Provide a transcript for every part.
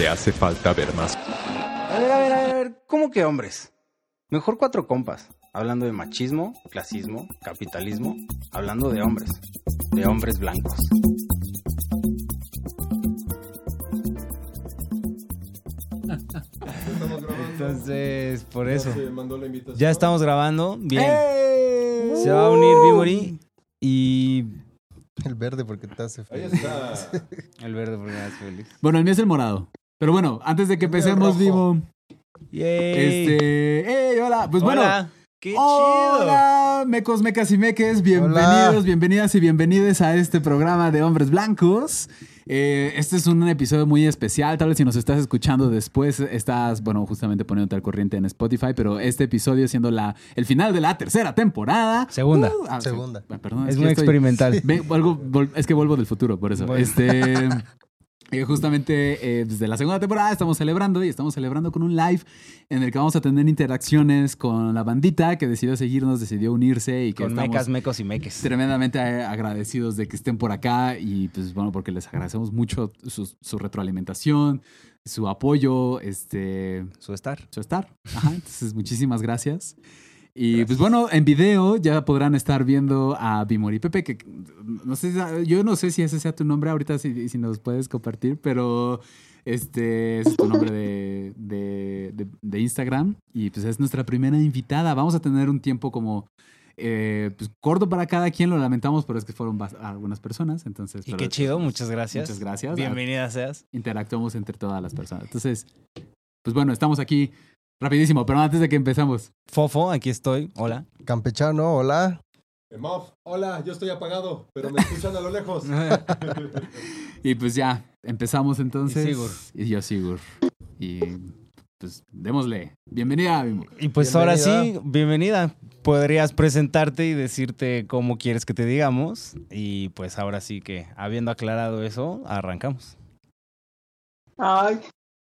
Te hace falta ver más. A ver, a ver, a ver, ¿cómo que hombres? Mejor cuatro compas, hablando de machismo, clasismo, capitalismo, hablando de hombres, de hombres blancos. Entonces, por eso. Ya estamos grabando. Bien. Se va a unir Bimori y El verde porque te hace feo. el verde porque me hace feliz. Bueno, el mío es el morado. Pero bueno, antes de que empecemos, Vivo. Este. ¡Ey! Hola. Pues bueno. Hola. ¡Qué Hola, mecos, mecas y meques, bienvenidos, Hola. bienvenidas y bienvenidos a este programa de Hombres Blancos. Eh, este es un episodio muy especial, tal vez si nos estás escuchando después, estás, bueno, justamente poniéndote al corriente en Spotify, pero este episodio siendo la, el final de la tercera temporada. Segunda. Uh, ah, Segunda. se- perdón, Es muy estoy- experimental. Ve- vuelvo- vol- es que vuelvo del futuro, por eso. Bueno. Este, eh, justamente eh, desde la segunda temporada estamos celebrando y estamos celebrando con un live en el que vamos a tener interacciones con la bandita que decidió seguirnos, decidió unirse y que Con estamos mecas, mecos y meques. tremendamente eh, agradecidos de que estén por acá y pues bueno, porque les agradecemos mucho su, su retroalimentación, su apoyo, este, Su estar. su estar. Ajá, entonces muchísimas gracias. Y pues bueno, en video ya podrán estar viendo a Bimori Pepe, que no sé, yo no sé si ese sea tu nombre ahorita, si, si nos puedes compartir, pero este es tu nombre de, de, de- de Instagram y pues es nuestra primera invitada. Vamos a tener un tiempo como eh, pues, corto para cada quien, lo lamentamos, pero es que fueron algunas personas, entonces... Y qué chido, muchas gracias. Muchas gracias. Bienvenida seas. interactuamos entre todas las personas. Entonces, pues bueno, estamos aquí rapidísimo, pero antes de que empezamos, Fofo, aquí estoy. Hola. Campechano, hola. Moff, hola, yo estoy apagado, pero me escuchan a lo lejos. y pues ya, empezamos entonces. Y Sigur. Y yo Sigur. Y pues démosle. Bienvenida, Bimbo. Y pues ahora sí, bienvenida. Podrías presentarte y decirte cómo quieres que te digamos. Y pues ahora sí que, habiendo aclarado eso, arrancamos. Ay,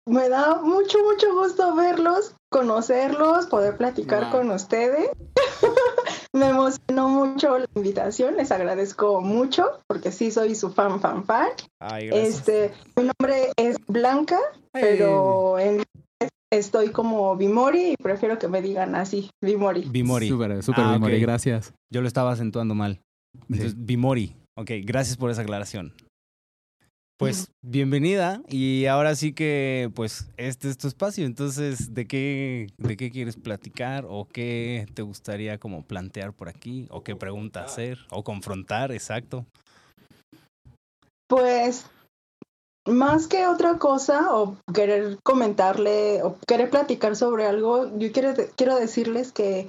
me da mucho, mucho gusto verlos, conocerlos, poder platicar con ustedes. me emocionó mucho la invitación, les agradezco mucho porque sí soy su fan, fan, fan. Ay, gracias. Este, mi nombre es Blanca, pero en estoy como Bimori y prefiero que me digan así, Bimori. Bimori. Súper, súper Ah, Bimori, gracias. Yo lo estaba acentuando mal. Entonces, Sí. Bimori. Ok, gracias por esa aclaración. Pues bienvenida y ahora sí que pues este es tu espacio. Entonces, ¿de qué de qué quieres platicar o qué te gustaría como plantear por aquí o qué pregunta hacer o confrontar, exacto? Pues más que otra cosa o querer comentarle o querer platicar sobre algo, yo quiero, quiero decirles que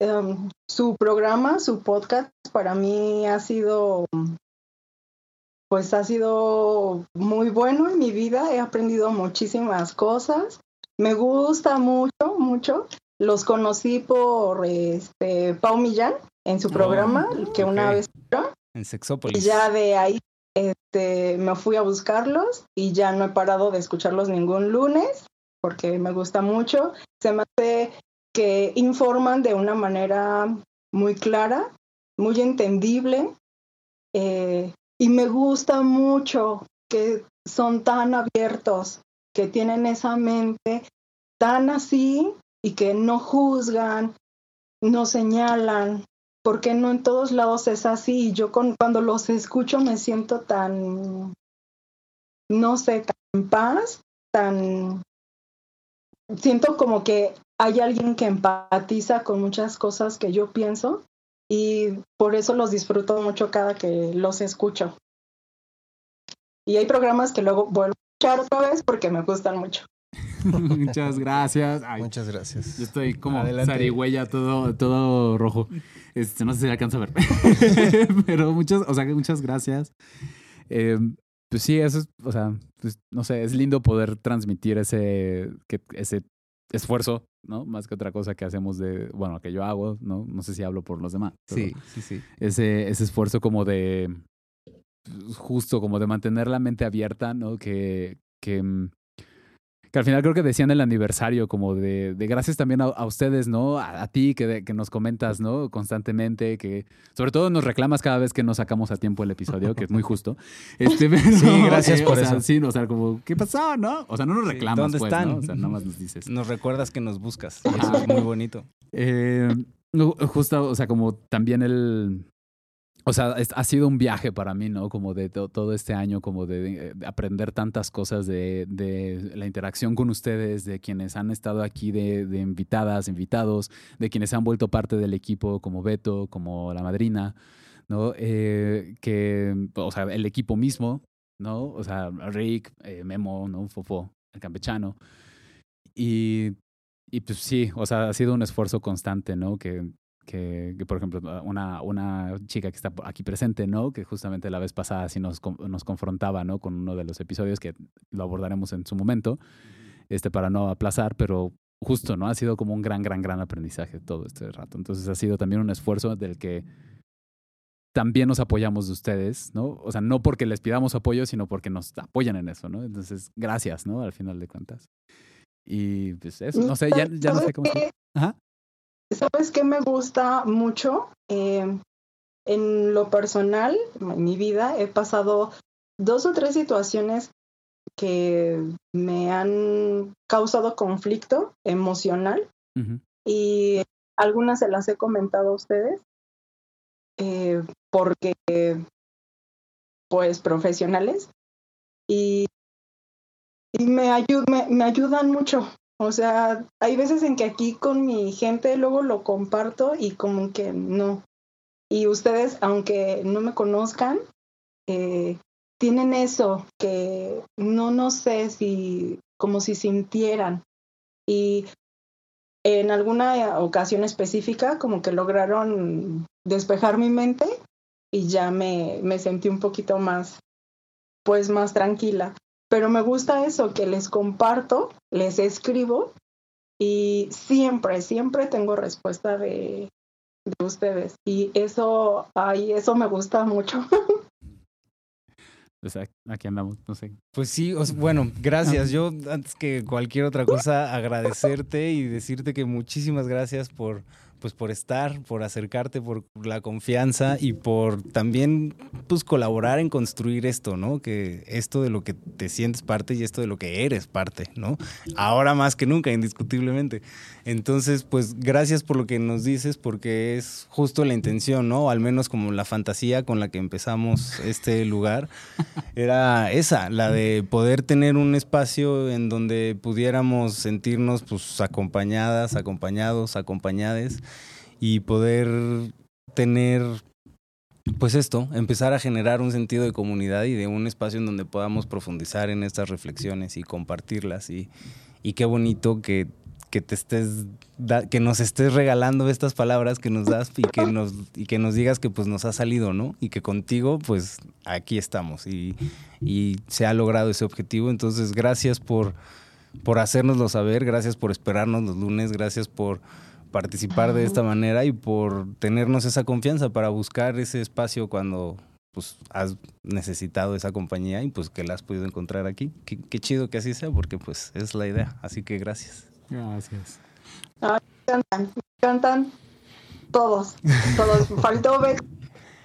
em, su programa, su podcast, para mí ha sido, pues ha sido muy bueno en mi vida. He aprendido muchísimas cosas. Me gusta mucho, mucho. Los conocí por este Pau Millán en su Oh, programa, que una vez En Sexópolis. ya de ahí este, me fui a buscarlos y ya no he parado de escucharlos ningún lunes porque me gusta mucho. Se me hace que informan de una manera muy clara, muy entendible eh, y me gusta mucho que son tan abiertos, que tienen esa mente tan así y que no juzgan, no señalan, porque no en todos lados es así. Y yo con, cuando los escucho me siento tan, no sé, tan en paz, tan... Siento como que hay alguien que empatiza con muchas cosas que yo pienso y por eso los disfruto mucho cada que los escucho. Y hay programas que luego vuelvo a escuchar otra vez porque me gustan mucho. Muchas gracias. Ay, Muchas gracias. Yo estoy como zarigüeya, todo, todo rojo. Este, no sé si alcanza a ver. Pero muchas, o sea, que muchas gracias. Eh, pues sí, eso es, o sea, pues, no sé, es lindo poder transmitir ese, que, ese esfuerzo, ¿no? Más que otra cosa que hacemos de, bueno, que yo hago, ¿no? No sé si hablo por los demás. Sí, sí, sí. Ese, ese esfuerzo como de, justo como de mantener la mente abierta, ¿no? Que, que, mm, que al final creo que decían el aniversario, como de, de gracias también a, a ustedes, ¿no? A, a ti que, de- que nos comentas, ¿no? Constantemente, que sobre todo nos reclamas cada vez que no sacamos a tiempo el episodio, que es muy justo. Este, pero, Sí, gracias por o sea, eso. Sí, o sea, como, ¿qué pasó, no? O sea, no nos reclamas, ¿dónde pues, están? ¿no? O sea, nada más nos dices. Nos recuerdas que nos buscas. Eso es muy bonito. Eh, justo, o sea, como también el... O sea, es- ha sido un viaje para mí, ¿no? Como de to- todo este año, como de, de aprender tantas cosas de, la interacción con ustedes, de quienes han estado aquí de, de invitadas, invitados, de quienes han vuelto parte del equipo, como Beto, como la madrina, ¿no? Eh, que, o sea, el equipo mismo, ¿no? O sea, Rick, eh, Memo, ¿no? Fofo, el campechano. Y y pues sí, o sea, ha sido un esfuerzo constante, ¿no? Que, que, que, por ejemplo, una, una chica que está aquí presente, ¿no? Que justamente la vez pasada sí nos, nos confrontaba, ¿no? Con uno de los episodios que lo abordaremos en su momento, este, para no aplazar, pero justo, ¿no? Ha sido como un gran, gran, gran aprendizaje todo este rato. Entonces ha sido también un esfuerzo del que también nos apoyamos de ustedes, ¿no? O sea, no porque les pidamos apoyo, sino porque nos apoyan en eso, ¿no? Entonces, gracias, ¿no? Al final de cuentas. Y pues eso, no sé, ya, ya no sé cómo... Ajá. ¿Sabes qué me gusta mucho? Eh, en lo personal, en mi vida, he pasado dos o tres situaciones que me han causado conflicto emocional y algunas se las he comentado a ustedes eh, porque pues profesionales y, y me, ayu- me, me ayudan mucho. O sea, hay veces en que aquí con mi gente luego lo comparto y como que no. Y ustedes, aunque no me conozcan, eh, tienen eso que no, no sé si, como si sintieran. Y en alguna ocasión específica, como que lograron despejar mi mente y ya me, me sentí un poquito más, pues más tranquila. Pero me gusta eso, que les comparto, les escribo y siempre, siempre tengo respuesta de, de ustedes. Y eso, ay, eso me gusta mucho. Pues aquí andamos, no sé. Pues sí, bueno, gracias. Yo, antes que cualquier otra cosa, agradecerte y decirte que muchísimas gracias por, pues, por estar, por acercarte, por la confianza y por también, pues, colaborar en construir esto, ¿no? Que esto de lo que te sientes parte y esto de lo que eres parte, ¿no? Ahora más que nunca, indiscutiblemente. Entonces, pues, gracias por lo que nos dices, porque es justo la intención, ¿no? Al menos como la fantasía con la que empezamos este lugar era esa, la de poder tener un espacio en donde pudiéramos sentirnos pues acompañadas, acompañados, acompañades y poder tener pues esto, empezar a generar un sentido de comunidad y de un espacio en donde podamos profundizar en estas reflexiones y compartirlas y, y qué bonito que, que te estés que nos estés regalando estas palabras que nos das y que nos y que nos digas que pues nos ha salido, ¿no? Y que contigo pues aquí estamos y, y se ha logrado ese objetivo. Entonces, gracias por por hacérnoslo saber, gracias por esperarnos los lunes, gracias por participar de esta manera y por tenernos esa confianza para buscar ese espacio cuando pues has necesitado esa compañía y pues que la has podido encontrar aquí. Qué, qué chido que así sea porque pues es la idea. Así que gracias. Gracias. cantan, me encantan todos, todos. Faltó ver,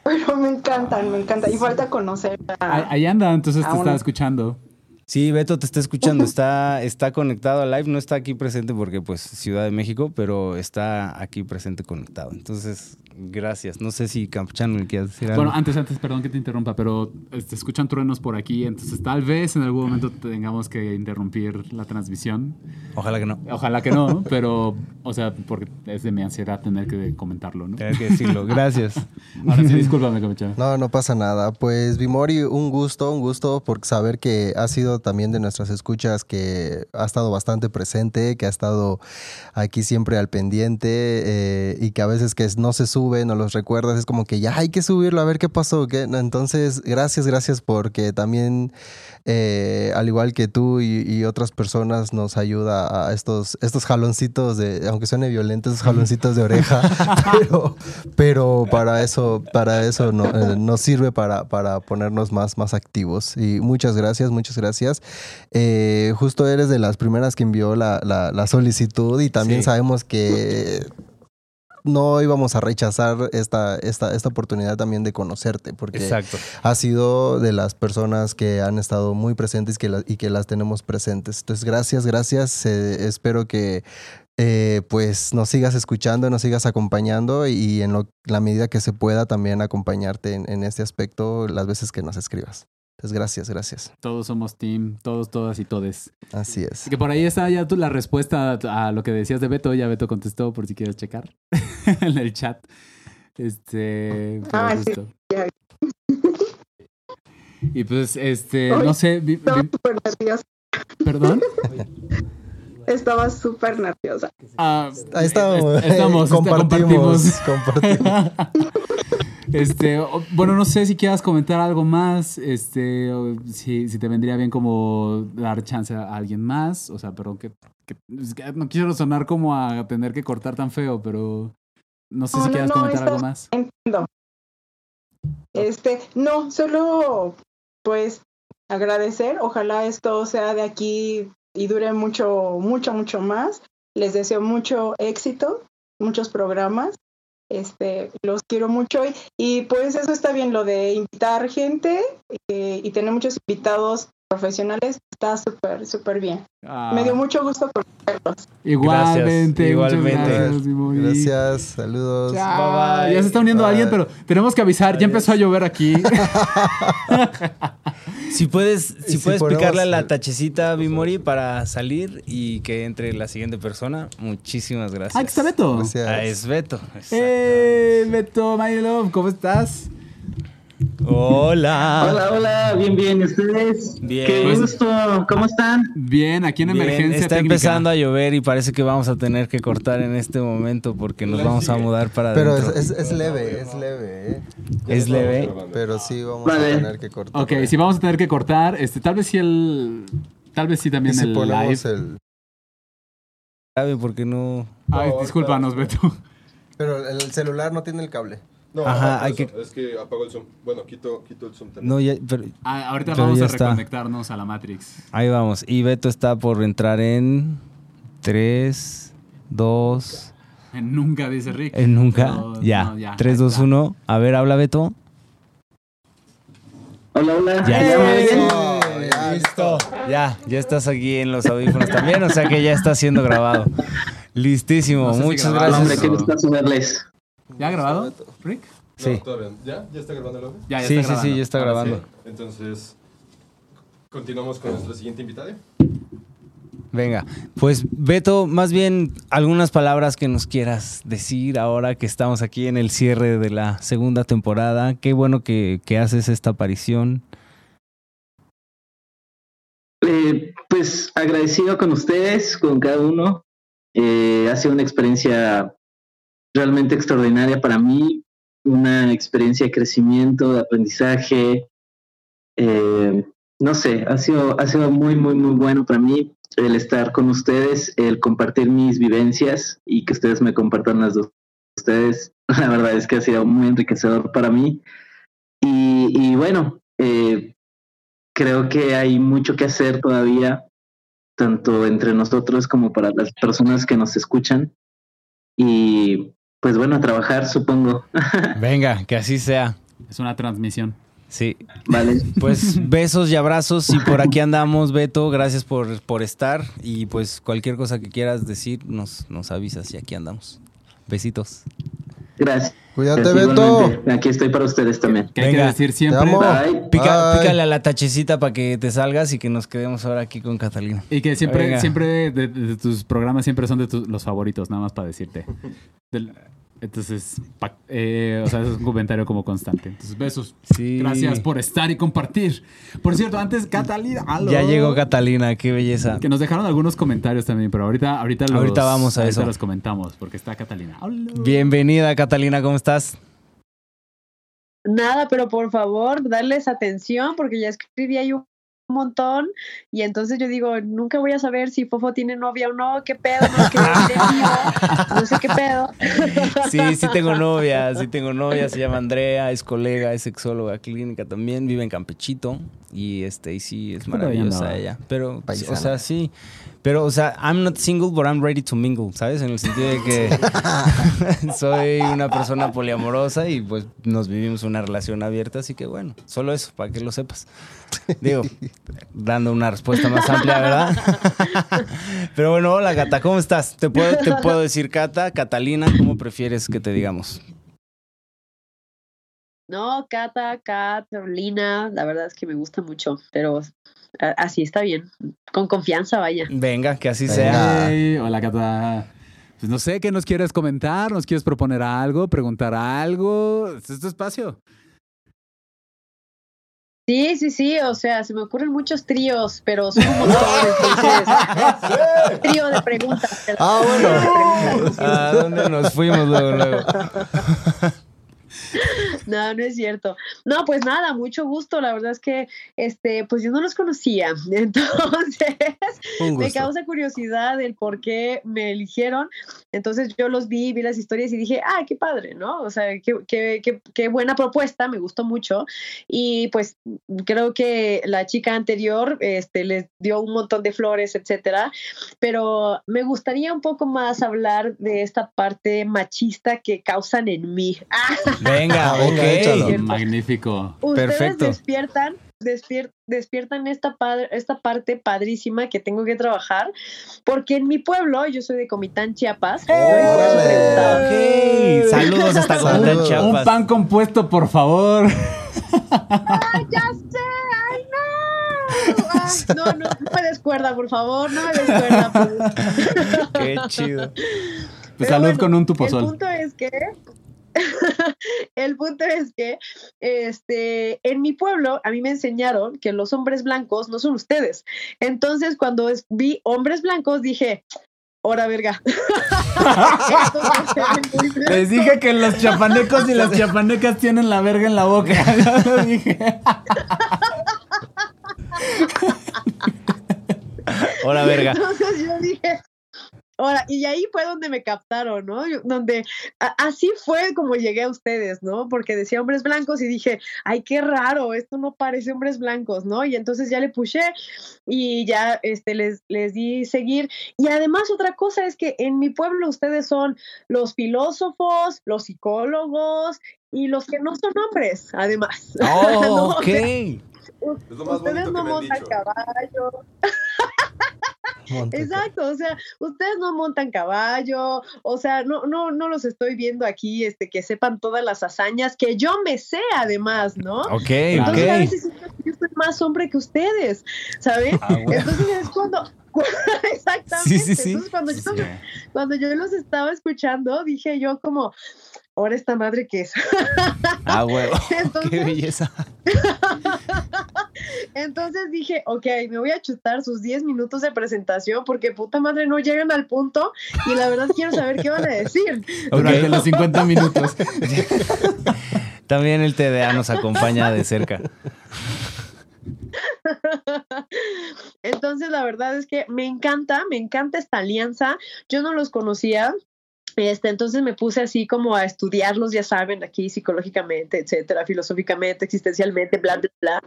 pero me encantan, me encantan. Y falta conocer Ahí, a, ahí anda, entonces te estaba escuchando. Sí, Beto te está escuchando, está, está conectado al live, no está aquí presente porque pues Ciudad de México, pero está aquí presente conectado. Entonces, gracias. No sé si Campechano le quieres decir algo. Bueno, antes, antes, perdón que te interrumpa, pero este, escuchan truenos por aquí, entonces tal vez en algún momento tengamos que interrumpir la transmisión. Ojalá que no. Ojalá que no, pero, o sea, porque es de mi ansiedad tener que comentarlo, ¿no? Tener que decirlo. Gracias. Ahora sí, discúlpame, Camechano. No, no pasa nada. Pues Bimori, un gusto, un gusto por saber que ha sido mucho también de nuestras escuchas que ha estado bastante presente, que ha estado aquí siempre al pendiente eh, y que a veces que no se sube, no los recuerdas, es como que ya hay que subirlo a ver qué pasó. ¿qué? Entonces, gracias, gracias porque también, eh, al igual que tú y, y otras personas, nos ayuda a estos, estos jaloncitos de, aunque suene violento, esos jaloncitos de oreja, pero, pero para eso, para eso no, eh, nos sirve para, para ponernos más, más activos. Y muchas gracias, muchas gracias. Eh, justo eres de las primeras que envió la, la- la solicitud y también Sí. sabemos que no íbamos a rechazar esta, esta, esta oportunidad también de conocerte, porque Exacto. has sido de las personas que han estado muy presentes que la- y que las tenemos presentes. Entonces, gracias, gracias. Eh, espero que eh, pues nos sigas escuchando, nos sigas acompañando y en lo- la medida que se pueda también acompañarte en, en este aspecto las veces que nos escribas. Entonces, gracias, gracias. Todos somos team, todos, todas y todes. Así es. Que por ahí está ya tú la respuesta a lo que decías de Beto. Ya Beto contestó por si quieres checar en el chat. Este. Ah, sí. Ya. Y pues, este, no sé, vi- Estaba vi- súper nerviosa. perdón. Estaba súper nerviosa. Ah, Ahí estamos. est- estamos, este, compartimos, compartimos. compartimos. Este, bueno, no sé si quieras comentar algo más, este, si, si te vendría bien como dar chance a alguien más, o sea, perdón, que, no quiero sonar como a tener que cortar tan feo, pero no sé No, si quieras no, comentar algo más. Entiendo. Este, no, solo pues agradecer. Ojalá esto sea de aquí y dure mucho, mucho, mucho más. Les deseo mucho éxito, muchos programas. Este, los quiero mucho y, y, pues eso está bien, lo de invitar gente eh, y tener muchos invitados profesionales está súper, súper bien. Ah, Me dio mucho gusto conocerlos. Igualmente, igualmente. gracias, saludos. Ya, Bye, bye. ya se está uniendo Bye. alguien, pero tenemos que avisar, ya empezó a llover aquí. Si puedes, si si puedes picarle a la el- tachecita Bimori para salir y que entre la siguiente persona, muchísimas gracias. ah, aquí está Beto. Gracias. Ah, es Beto. ¡Eh, Beto, my love! ¿Cómo estás? Hola. Hola, hola, bien, bien, ¿y ustedes? Bien. Qué Pues- gusto, ¿cómo están? Bien, aquí en Bien, emergencia está técnica. empezando a llover y parece que vamos a tener que cortar en este momento porque nos vamos a mudar para Pero es, adentro. es, es leve, es leve, ¿eh? Es leve. Pero sí vamos Vale. a tener que cortar. Ok, si vamos a tener que cortar, este, tal vez sí el... Tal vez sí y también si el ponemos live. el... Porque no. Ay, No, discúlpanos, Beto. Pero el celular no tiene el cable. No, Ajá, hay que-. Es que apagó el zoom. Bueno, quito, quito el zoom también. No, ya, pero Ah, ahorita Pero vamos ya a está. reconectarnos a la Matrix. ahí vamos. Y Beto está por entrar en 3, 2, Eh, Nunca dice Rick. en nunca. No, ya. no, ya, 3, ahí 2, está. 1. A ver, habla Beto. Hola, hola. Ya. Oh, ya, listo. Ya, ya estás aquí en los audífonos también, o sea que ya está siendo grabado. Listísimo, No sé si muchas. Hombre, gracias. qué gustazo verles. ¿Ya ha grabado, Rick? No, Sí. todavía. ¿Ya? ¿Ya está grabando el audio? Ya, ya Sí, está sí, sí, ya está Ahora grabando. sí. Entonces, continuamos con nuestra siguiente invitada. Venga, pues Beto, más bien algunas palabras que nos quieras decir ahora que estamos aquí en el cierre de la segunda temporada. Qué bueno que, que haces esta aparición. Eh, pues agradecido con ustedes, con cada uno. Eh, ha sido una experiencia realmente extraordinaria para mí, una experiencia de crecimiento, de aprendizaje. Eh, no sé, ha sido, ha sido muy, muy, muy bueno para mí el estar con ustedes, el compartir mis vivencias y que ustedes me compartan las dos. Ustedes, la verdad es que ha sido muy enriquecedor para mí. Y, bueno, eh, creo que hay mucho que hacer todavía, tanto entre nosotros como para las personas que nos escuchan. Y pues bueno, a trabajar, supongo. Venga, que así sea. Es una transmisión. Sí, Vale. pues besos y abrazos y por aquí andamos, Beto. Gracias por, por estar y pues cualquier cosa que quieras decir nos, nos avisas y aquí andamos. Besitos. Gracias. Cuídate, Beto. Igualmente, Aquí estoy para ustedes también. Que hay que Venga, decir Te siempre. amo. Bye. Pica- Bye. pícale a la tachecita para que te salgas y que nos quedemos ahora aquí con Catalina. Y que siempre, Venga. siempre de, de- de tus programas siempre son de tus, los favoritos, nada más para decirte. Del- Entonces, pa- eh, o sea, es un comentario como constante. Entonces, besos. Sí. Gracias por estar y compartir. Por cierto, antes, Catalina. aló. Ya llegó Catalina, qué belleza. Que nos dejaron algunos comentarios también, pero ahorita, ahorita, los, Ahorita vamos a ahorita eso. los comentamos, porque está Catalina. Aló. Bienvenida, Catalina, ¿cómo estás? Nada, pero por favor, darles atención porque ya escribí ahí un montón y entonces yo digo, nunca voy a saber si Fofo tiene novia o no, qué pedo, no, que no sé qué pedo. Sí, sí tengo novia, sí tengo novia, se llama Andrea, es colega, es sexóloga clínica también, vive en Campechito y este y sí es maravillosa no. ella. Pero Paisana. o sea, sí. Pero o sea, I'm not single but I'm ready to mingle, ¿sabes? En el sentido de que soy una persona poliamorosa y pues nos vivimos una relación abierta, así que bueno, solo eso para que lo sepas. Digo, dando una respuesta más amplia, ¿verdad? Pero bueno, hola Gata, ¿cómo estás? ¿Te puedo, te puedo decir Cata, Catalina, ¿cómo prefieres que te digamos? No, Cata, Carolina, la verdad es que me gusta mucho, pero así está bien, con confianza, vaya. Venga, que así Venga. sea. Hey, hola, Cata. Pues no sé, ¿qué nos quieres comentar? ¿Nos quieres proponer algo? ¿Preguntar algo? Este es tu espacio. Sí, sí, sí, o sea, se me ocurren muchos tríos, pero son montón, entonces, trío de preguntas. Ah, bueno. ¿A dónde nos fuimos luego, luego? No, no es cierto. No, pues nada, mucho gusto. La verdad es que, este, pues yo no los conocía. Entonces, me causa curiosidad el por qué me eligieron. Entonces yo los vi, vi las historias y dije, ah, qué padre, ¿no? O sea, qué, qué, qué, qué buena propuesta, me gustó mucho. Y pues creo que la chica anterior este, les dio un montón de flores, etcétera. Pero me gustaría un poco más hablar de esta parte machista que causan en mí. Venga, Ah, venga, échalo. ok. Magnífico. Ustedes Perfecto. despiertan, despier- despiertan esta, parte padrísima que tengo que trabajar, porque en mi pueblo, yo soy de Comitán, Chiapas, yo por eso ¡Órale! preguntaba. Ok, saludos hasta. Comitán, Un Chiapas. pan compuesto, por favor. ¡Ay, ya sé! ¡Ay, no! Ay, no, no, no me descuerda, por favor, no me descuerda. por- Qué chido. Pues salud bueno, con un El tupozol. punto es que el punto es que este en mi pueblo a mí me enseñaron que los hombres blancos no son ustedes. Entonces cuando vi hombres blancos dije, "Hora verga." Les dije que los chapanecos y las chapanecas tienen la verga en la boca. Ya lo dije. Hola, verga. Entonces yo dije, ahora, y ahí fue donde me captaron, ¿no? Yo- donde a- así fue como llegué a ustedes, ¿no? Porque decía hombres blancos y dije, ay, qué raro, esto no parece hombres blancos, ¿no? Y entonces ya le puse y ya este, les, les di seguir. Y además otra cosa es que en mi pueblo ustedes son los filósofos, los psicólogos y los que no son hombres, además. Oh, ¿No? ok. Es lo más Ustedes no montan caballo. Exacto, o sea, ustedes no montan caballo, o sea, no, no, no los estoy viendo aquí, este, que sepan todas las hazañas que yo me sé además, ¿no? Ok, Entonces a veces yo soy más hombre que ustedes, ¿saben? Ah, bueno. Entonces es cuando, exactamente, Sí, sí, sí. entonces cuando yo, Sí. cuando yo los estaba escuchando, dije yo como, ahora esta madre que es. Ah, huevo. Qué Entonces, belleza. Entonces dije, ok, me voy a chutar sus 10 minutos de presentación porque puta madre no llegan al punto y la verdad quiero saber qué van a decir. Durante los 50 minutos. También el TDA nos acompaña de cerca. Entonces la verdad es que me encanta, me encanta esta alianza. Yo no los conocía. Este, entonces me puse así como a estudiarlos, ya saben, aquí psicológicamente, etcétera, filosóficamente, existencialmente, bla, bla, bla.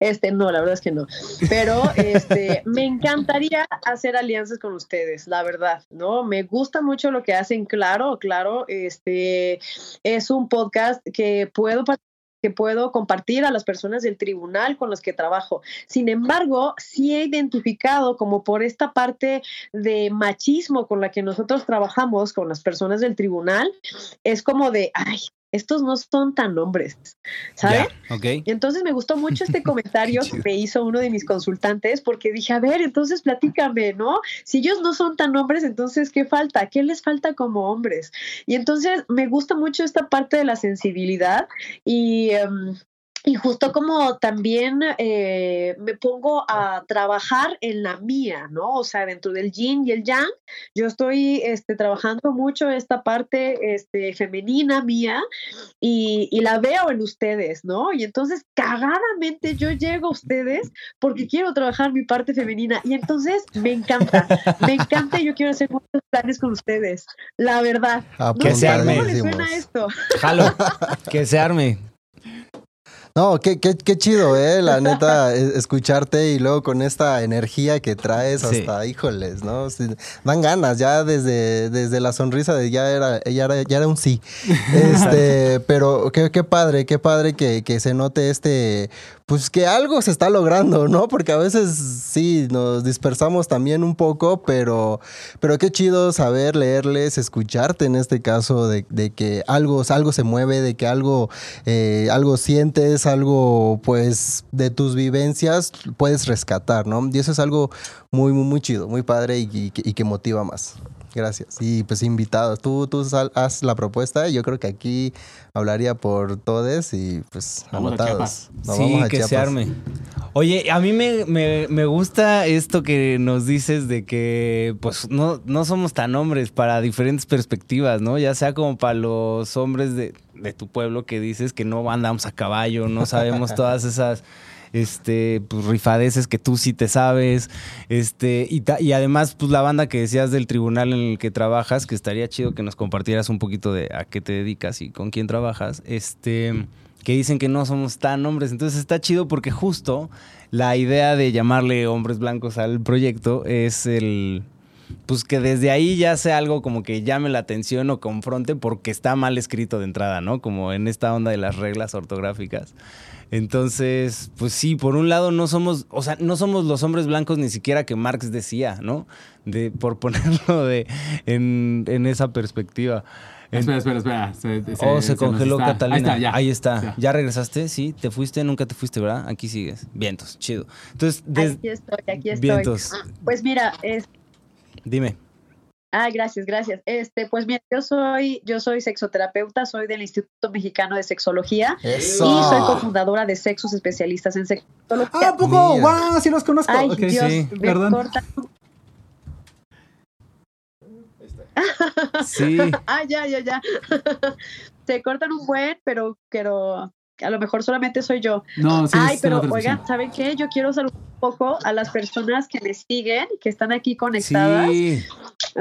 Este, no, la verdad es que no. Pero este, me encantaría hacer alianzas con ustedes, la verdad, ¿no? Me gusta mucho lo que hacen, claro, claro. Este es un podcast que puedo que puedo compartir a las personas del tribunal con los que trabajo. Sin embargo, sí he identificado como por esta parte de machismo con la que nosotros trabajamos con las personas del tribunal, es como de, ay, estos no son tan hombres, ¿saben? Ya, ok. Y entonces me gustó mucho este comentario que me hizo uno de mis consultantes porque dije, a ver, entonces platícame, ¿no? Si ellos no son tan hombres, entonces, ¿qué falta? ¿Qué les falta como hombres? Y entonces me gusta mucho esta parte de la sensibilidad y... em, y justo como también eh, me pongo a trabajar en la mía, ¿no? O sea, dentro del yin y el yang, yo estoy este, trabajando mucho esta parte este, femenina mía y, y la veo en ustedes, ¿no? Y entonces, cagadamente, yo llego a ustedes porque quiero trabajar mi parte femenina y entonces me encanta, me encanta y yo quiero hacer muchos planes con ustedes, la verdad. No Que se sé arme. cómo les suena esto. Jalo, que se arme. No, qué, qué, qué chido, ¿eh? La neta, es- escucharte y luego con esta energía que traes Sí. hasta, híjoles, ¿no? Dan ganas, ya desde, desde la sonrisa de ya era, ya era, ya era un sí. Este, pero qué, qué padre, qué padre que, que se note este, pues que algo se está logrando, ¿no? Porque a veces sí nos dispersamos también un poco, pero, pero qué chido saber leerles, escucharte en este caso de, que algo, algo se mueve, de que algo, eh, algo sientes, algo pues de tus vivencias puedes rescatar, ¿no? Y eso es algo muy, muy, muy chido, muy padre y, y que- y que motiva más. Gracias. Y pues invitados, tú, tú sal- haz la propuesta. Yo creo que aquí hablaría por todos y pues Vamos a anotados. Nos sí, vamos a que se arme. Oye, a mí me, me- me gusta esto que nos dices de que pues no, no somos tan hombres para diferentes perspectivas, ¿no? Ya sea como para los hombres de, de tu pueblo que dices que no andamos a caballo, no sabemos todas esas este pues, rifadeces que tú sí te sabes este y, y además pues la banda que decías del tribunal en el que trabajas que estaría chido que nos compartieras un poquito de a qué te dedicas y con quién trabajas este que dicen que no somos tan hombres. Entonces está chido porque justo la idea de llamarle hombres blancos al proyecto es el pues que desde ahí ya sea algo como que llame la atención o confronte porque está mal escrito de entrada, ¿no? Como en esta onda de las reglas ortográficas. Entonces, pues sí, por un lado no somos, o sea, no somos los hombres blancos ni siquiera que Marx decía, ¿no? De, por ponerlo de, en, en esa perspectiva. En- Espera, espera, espera. Se, oh, se, nos congeló está- Catalina. Ahí está, ya. Ahí está. Ya. Ya. regresaste? Sí. ¿Te fuiste? Nunca te fuiste, ¿verdad? Aquí sigues. Vientos. Chido. Entonces, des- Aquí estoy, aquí estoy. vientos. Pues mira, es, Dime. Ah, gracias, gracias. Este, pues mira, yo soy, yo soy sexoterapeuta, soy del Instituto Mexicano de Sexología Eso. y soy cofundadora de Sexos Especialistas en Sexología. Ah, ¿a poco? Mira. ¡Wow! Sí los conozco. Ay, Ok. Dios, sí, me perdón. cortan. Sí. Ah, ya, ya, ya. Se cortan un buen, pero, pero a lo mejor solamente soy yo. No, sí, Ay, pero oigan, ¿saben qué? Yo quiero saludar un poco a las personas que me siguen, que están aquí conectadas. Sí.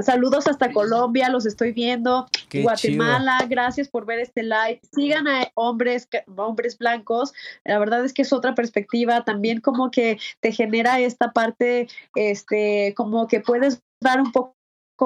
Saludos hasta Colombia, los estoy viendo. Qué Guatemala, gracias por ver este live. Sigan a hombres, hombres blancos. La verdad es que es otra perspectiva. También como que te genera esta parte, este, como que puedes dar un poco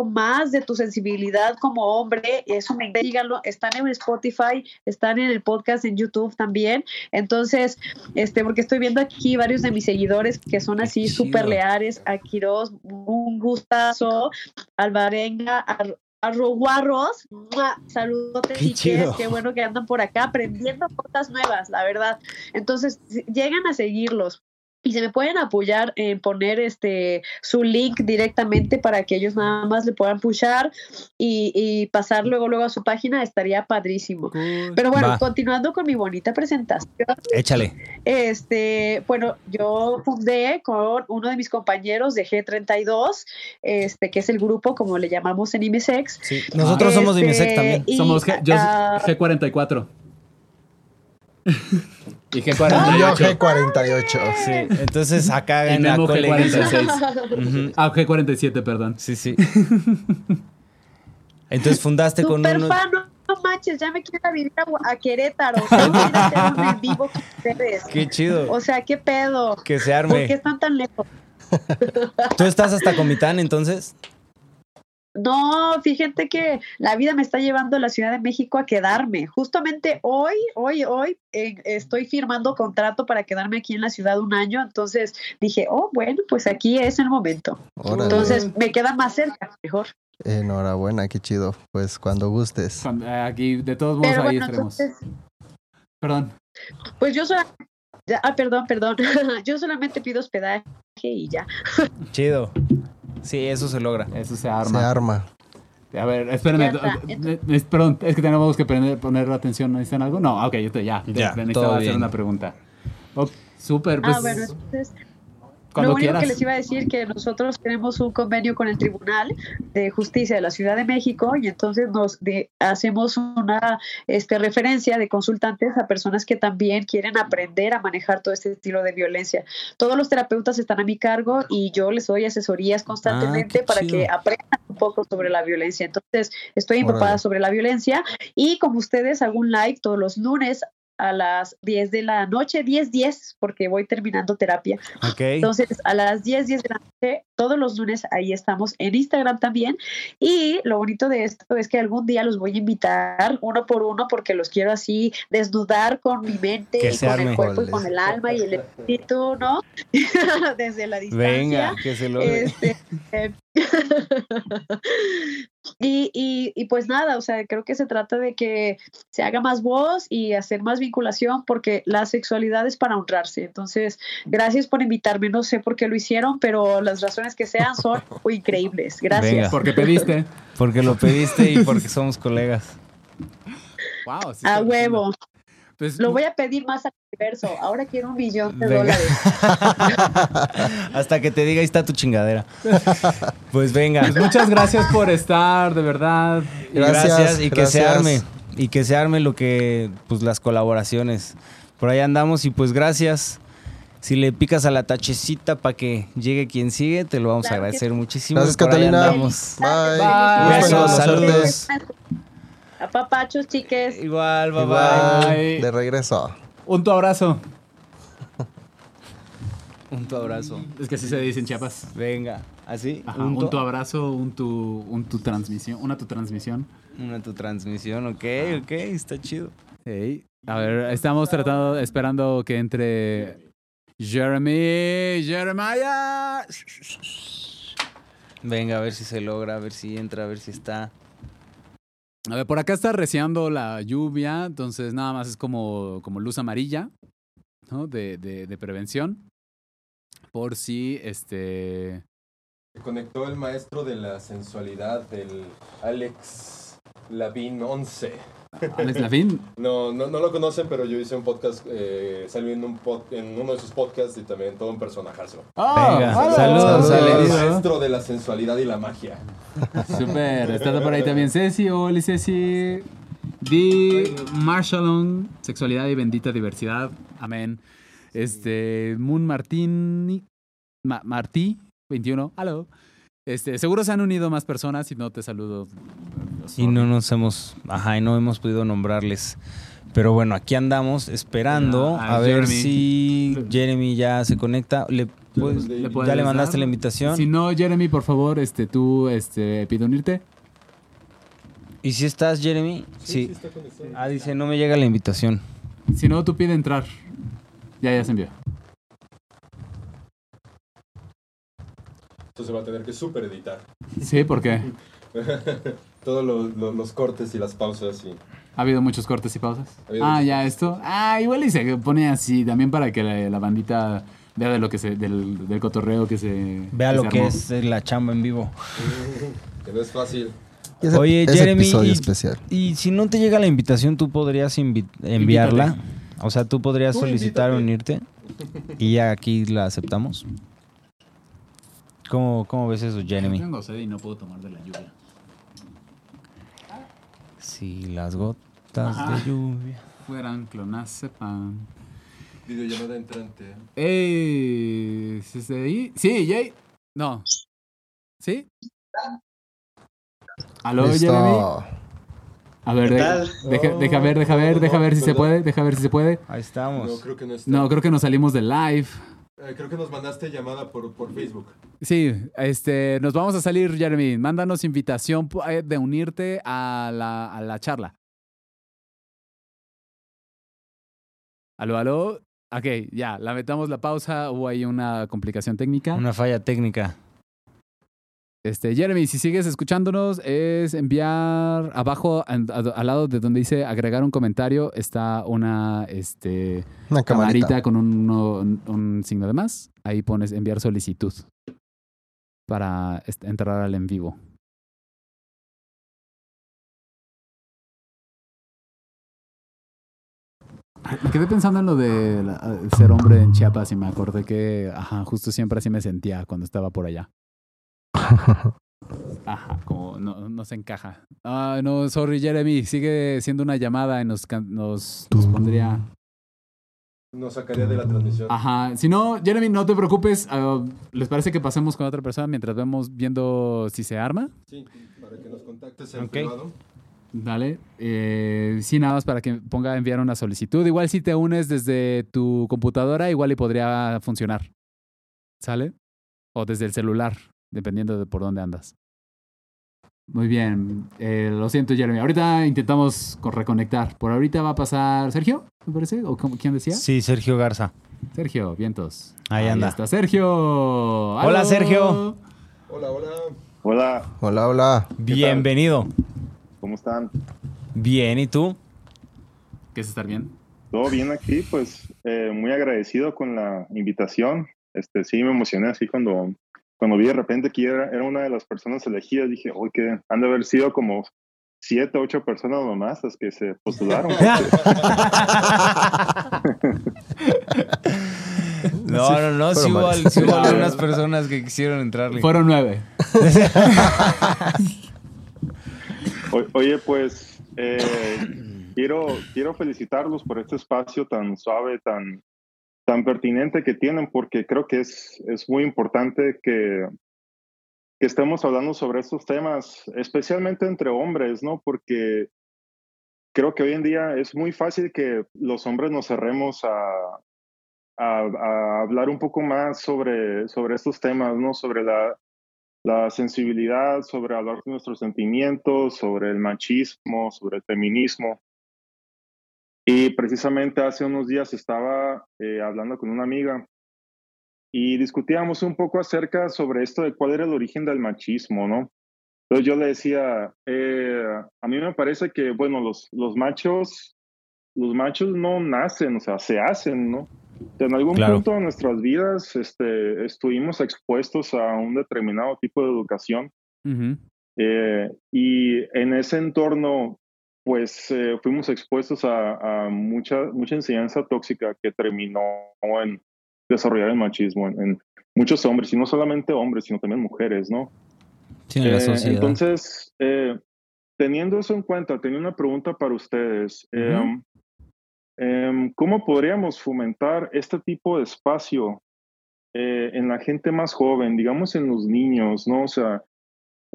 más de tu sensibilidad como hombre, eso me díganlo, están en Spotify, están en el podcast en YouTube también, entonces, este, porque estoy viendo aquí varios de mis seguidores que son así Qué súper leales, a Quiroz, un gustazo, Alvarenga, Ar- Arroguarros, ¡mua! saludotes, Qué chiques, chido. qué bueno que andan por acá aprendiendo cosas nuevas, la verdad. Entonces, llegan a seguirlos. Y se me pueden apoyar en poner este su link directamente para que ellos nada más le puedan pushar y, y pasar luego luego a su página, estaría padrísimo. Pero bueno, Va. continuando con mi bonita presentación, Échale. este, bueno, yo fundé con uno de mis compañeros de G32, este, que es el grupo, como le llamamos en IMESEX. Sí. Nosotros somos de Este, IMESEC también. y, Somos G, yo, ah, G44. Y Yo G48. G48. Sí. Entonces acá en la Memo cole dice- G46. Ujú. Ah, G47, perdón. Sí, sí. Entonces fundaste con Super uno. fan, no, manches, ya me quiero vivir a, a Querétaro. Quiero vivo con ustedes. Qué chido. O sea, ¿qué pedo? Que se ¿Por qué arme. están tan lejos? ¿Tú estás hasta Comitán entonces? No, fíjate que la vida me está llevando a la Ciudad de México a quedarme. Justamente hoy, hoy, hoy eh, estoy firmando contrato para quedarme aquí en la ciudad un año. Entonces dije, oh, bueno, pues aquí es el momento. Órale. Entonces me queda más cerca, mejor. Enhorabuena, qué chido. Pues cuando gustes. Cuando- eh, Aquí, de todos modos, Pero ahí bueno, estaremos. entonces, Perdón. pues yo solamente, ah, perdón, perdón, yo solamente pido hospedaje y ya. Chido. Sí, eso se logra. Eso se Se arma. arma. A ver, espérenme. Está. eh, eh, perdón, es que tenemos que poner, poner atención. ¿Necesitan algo? No, ok, yo te, ya. Ya, necesitaba todo hacer bien. una pregunta. Súper, pues. ah, bueno, entonces cuando Lo único quieras. que les iba a decir que nosotros tenemos un convenio con el Tribunal de Justicia de la Ciudad de México y entonces nos de- hacemos una este, referencia de consultantes a personas que también quieren aprender a manejar todo este estilo de violencia. Todos los terapeutas están a mi cargo y yo les doy asesorías constantemente Ah, qué para chido. que aprendan un poco sobre la violencia. Entonces, estoy empapada sobre la violencia y como ustedes hago un live todos los lunes a las 10 de la noche, 10, 10, porque voy terminando terapia. Ok. Entonces, a las 10, 10 de la noche, todos los lunes ahí estamos en Instagram también. Y lo bonito de esto es que algún día los voy a invitar uno por uno porque los quiero así desnudar con mi mente, Que y con el cuerpo y con el alma y el espíritu, ¿no? Desde la distancia. Venga, que se logre. Este, eh, y, y, y pues nada, o sea, creo que se trata de que se haga más voz y hacer más vinculación porque la sexualidad es para honrarse. Entonces, gracias por invitarme. No sé por qué lo hicieron, pero las razones que sean son muy increíbles. Gracias. Venga. Porque pediste. Porque lo pediste y porque somos colegas. wow. sí A huevo. Pues, Lo voy a pedir más al universo. Ahora quiero un millón de Venga. dólares. Hasta que te diga, ahí está tu chingadera. Pues venga. pues muchas gracias por estar, de verdad. Y Gracias, Gracias, y que se arme. Y que se arme lo que, pues las colaboraciones. Por ahí andamos y pues gracias. Si le picas a la tachecita para que llegue quien sigue, te lo vamos Claro a agradecer muchísimo. Gracias, Por Catalina. Bye. Bye. Besos, saludos. A papachos, chiques. Igual, bye bye. Igual, Bye. de regreso. Un tu abrazo. Un tu abrazo. Es que así se dice en Chiapas. Venga, así. Ajá, un un, tu- tu abrazo, un tu, un tu transmisión, una tu transmisión. Una tu transmisión, ok, ok, está chido. Hey, A ver, estamos tratando, esperando que entre Jeremy, Jeremiah. Venga, a ver si se logra, a ver si entra, a ver si está. A ver, por acá está reciando la lluvia, entonces nada más es como, como luz amarilla, ¿no? De, de, de prevención. Por si, este... Se conectó el maestro de la sensualidad, del Alex Lavín 11. Alex Lafin. No, no, no lo conocen, pero yo hice un podcast, eh, salió en, un pod- en uno de sus podcasts y también todo un personajazo. Venga, ¡Hola! saludos, El Alex. maestro de la sensualidad y la magia. Super, está por ahí también Ceci. Hola Ceci. Di Marshallon, sexualidad y bendita diversidad. Amén. Este, Moon Martini, Ma- Martí, 21. Aló. Este, seguro se han unido más personas y no te saludo. Y no nos hemos, ajá, y no hemos podido nombrarles. Pero bueno, aquí andamos esperando Ah, a ver Jeremy. si Jeremy ya se conecta. ¿Le puedes- ¿Le puedes ¿Ya le dar? mandaste la invitación? Si no, Jeremy, por favor, este, tú, este, pido unirte. ¿Y si estás, Jeremy? Sí. está. Ah, dice, no me llega la invitación. Si no, tú pide entrar. Ya, ya se envió. Esto se va a tener que super editar. Sí, ¿por qué? Todos los, los- los cortes y las pausas y... Ha habido muchos cortes y pausas. Ha Ah, ya, esto. Ah, igual y se pone así también para que la, la bandita vea de lo que se, del, del cotorreo que se. Vea que lo se que es eh, la chamba en vivo. Que no es fácil. Ese, Oye, ese Jeremy, episodio y- especial. Y si no te llega la invitación, tú podrías enviarla. Invítale. O sea, tú podrías Tú solicitar invítate. unirte. Y ya aquí la aceptamos. ¿Cómo, cómo ves eso, Jeremy? Tengo sed y no puedo tomar de la lluvia. Si las gotas Ajá. de lluvia. Fueran clonazepan. Videollamada entrante. ¡Ey! ¿Sí está ahí? Sí, Jay. No. ¿Sí? ¿Aló, Listo. Jeremy? A ver, ¿Qué de- tal? deja, deja ver, deja ver, deja ver si se puede, deja ver si se puede. Ahí estamos. No, creo que no está. No, creo que nos salimos del live. Eh, creo que nos mandaste llamada por, por Facebook. Sí, este, nos vamos a salir, Jeremy. Mándanos invitación eh, de unirte a la, a la charla. Aló, aló. Ok, ya, lamentamos la pausa. Hubo ahí una complicación técnica. Una falla técnica. Este, Jeremy, si sigues escuchándonos, es enviar abajo, al lado de donde dice agregar un comentario, está una este, Una camarita camarita. con un, un- un signo de más. Ahí pones enviar solicitud para entrar al en vivo. Me quedé pensando en lo de la- ser hombre en Chiapas y me acordé que, ajá, justo siempre así me sentía cuando estaba por allá. Ajá, como no, no se encaja. Ah, no, sorry, Jeremy, sigue siendo una llamada y nos, nos, nos pondría. Nos sacaría de la transmisión. Ajá, si no, Jeremy, no te preocupes. ah, ¿Les parece que pasemos con otra persona mientras vemos viendo si se arma? Sí, para que nos contactes en Ok. privado. Dale. Eh, sí, nada más para que ponga a enviar una solicitud. Igual si te unes desde tu computadora, igual y podría funcionar. ¿Sale? O desde el celular, dependiendo de por dónde andas. Muy bien. Eh, lo siento, Jeremy. Ahorita intentamos co- reconectar. Por ahorita va a pasar Sergio, me parece. ¿O cómo- quién decía? Sí, Sergio Garza. Sergio, vientos. Ahí anda. está Sergio. Hola. Sergio. Hola, hola. Hola, Hola, hola. Bienvenido. ¿cómo están? Bien, ¿y tú? ¿Qué es estar bien? ¿Todo bien aquí? Pues eh, muy agradecido con la invitación. Este, sí, me emocioné así cuando, cuando vi de repente que era, era una de las personas elegidas. Dije, uy, que han de haber sido como siete, ocho personas nomás las que se postularon. No, no, no, sí hubo, varios. sí hubo algunas personas que quisieron entrarle. Fueron nueve. O- Oye, pues eh, quiero, quiero felicitarlos por este espacio tan suave, tan, tan pertinente que tienen, porque creo que es, es muy importante que, que estemos hablando sobre estos temas, especialmente entre hombres, ¿no? Porque creo que hoy en día es muy fácil que los hombres nos cerremos a, a, a hablar un poco más sobre, sobre estos temas, ¿no? Sobre la, la sensibilidad, sobre hablar de nuestros sentimientos, sobre el machismo, sobre el feminismo. Y precisamente hace unos días estaba eh, hablando con una amiga y discutíamos un poco acerca sobre esto de cuál era el origen del machismo, ¿no? Entonces yo le decía, eh, a mí me parece que, bueno, los, los machos, los machos no nacen, o sea, se hacen, ¿no? En algún Claro. punto de nuestras vidas este, estuvimos expuestos a un determinado tipo de educación eh, y en ese entorno, pues eh, fuimos expuestos a, a mucha, mucha enseñanza tóxica que terminó en desarrollar el machismo en, en muchos hombres, y no solamente hombres, sino también mujeres, ¿no? Sí, en la Eh, sociedad. Entonces, eh, teniendo eso en cuenta, tenía una pregunta para ustedes. Ujú. em, ¿Cómo podríamos fomentar este tipo de espacio en la gente más joven, digamos en los niños, ¿no? O sea,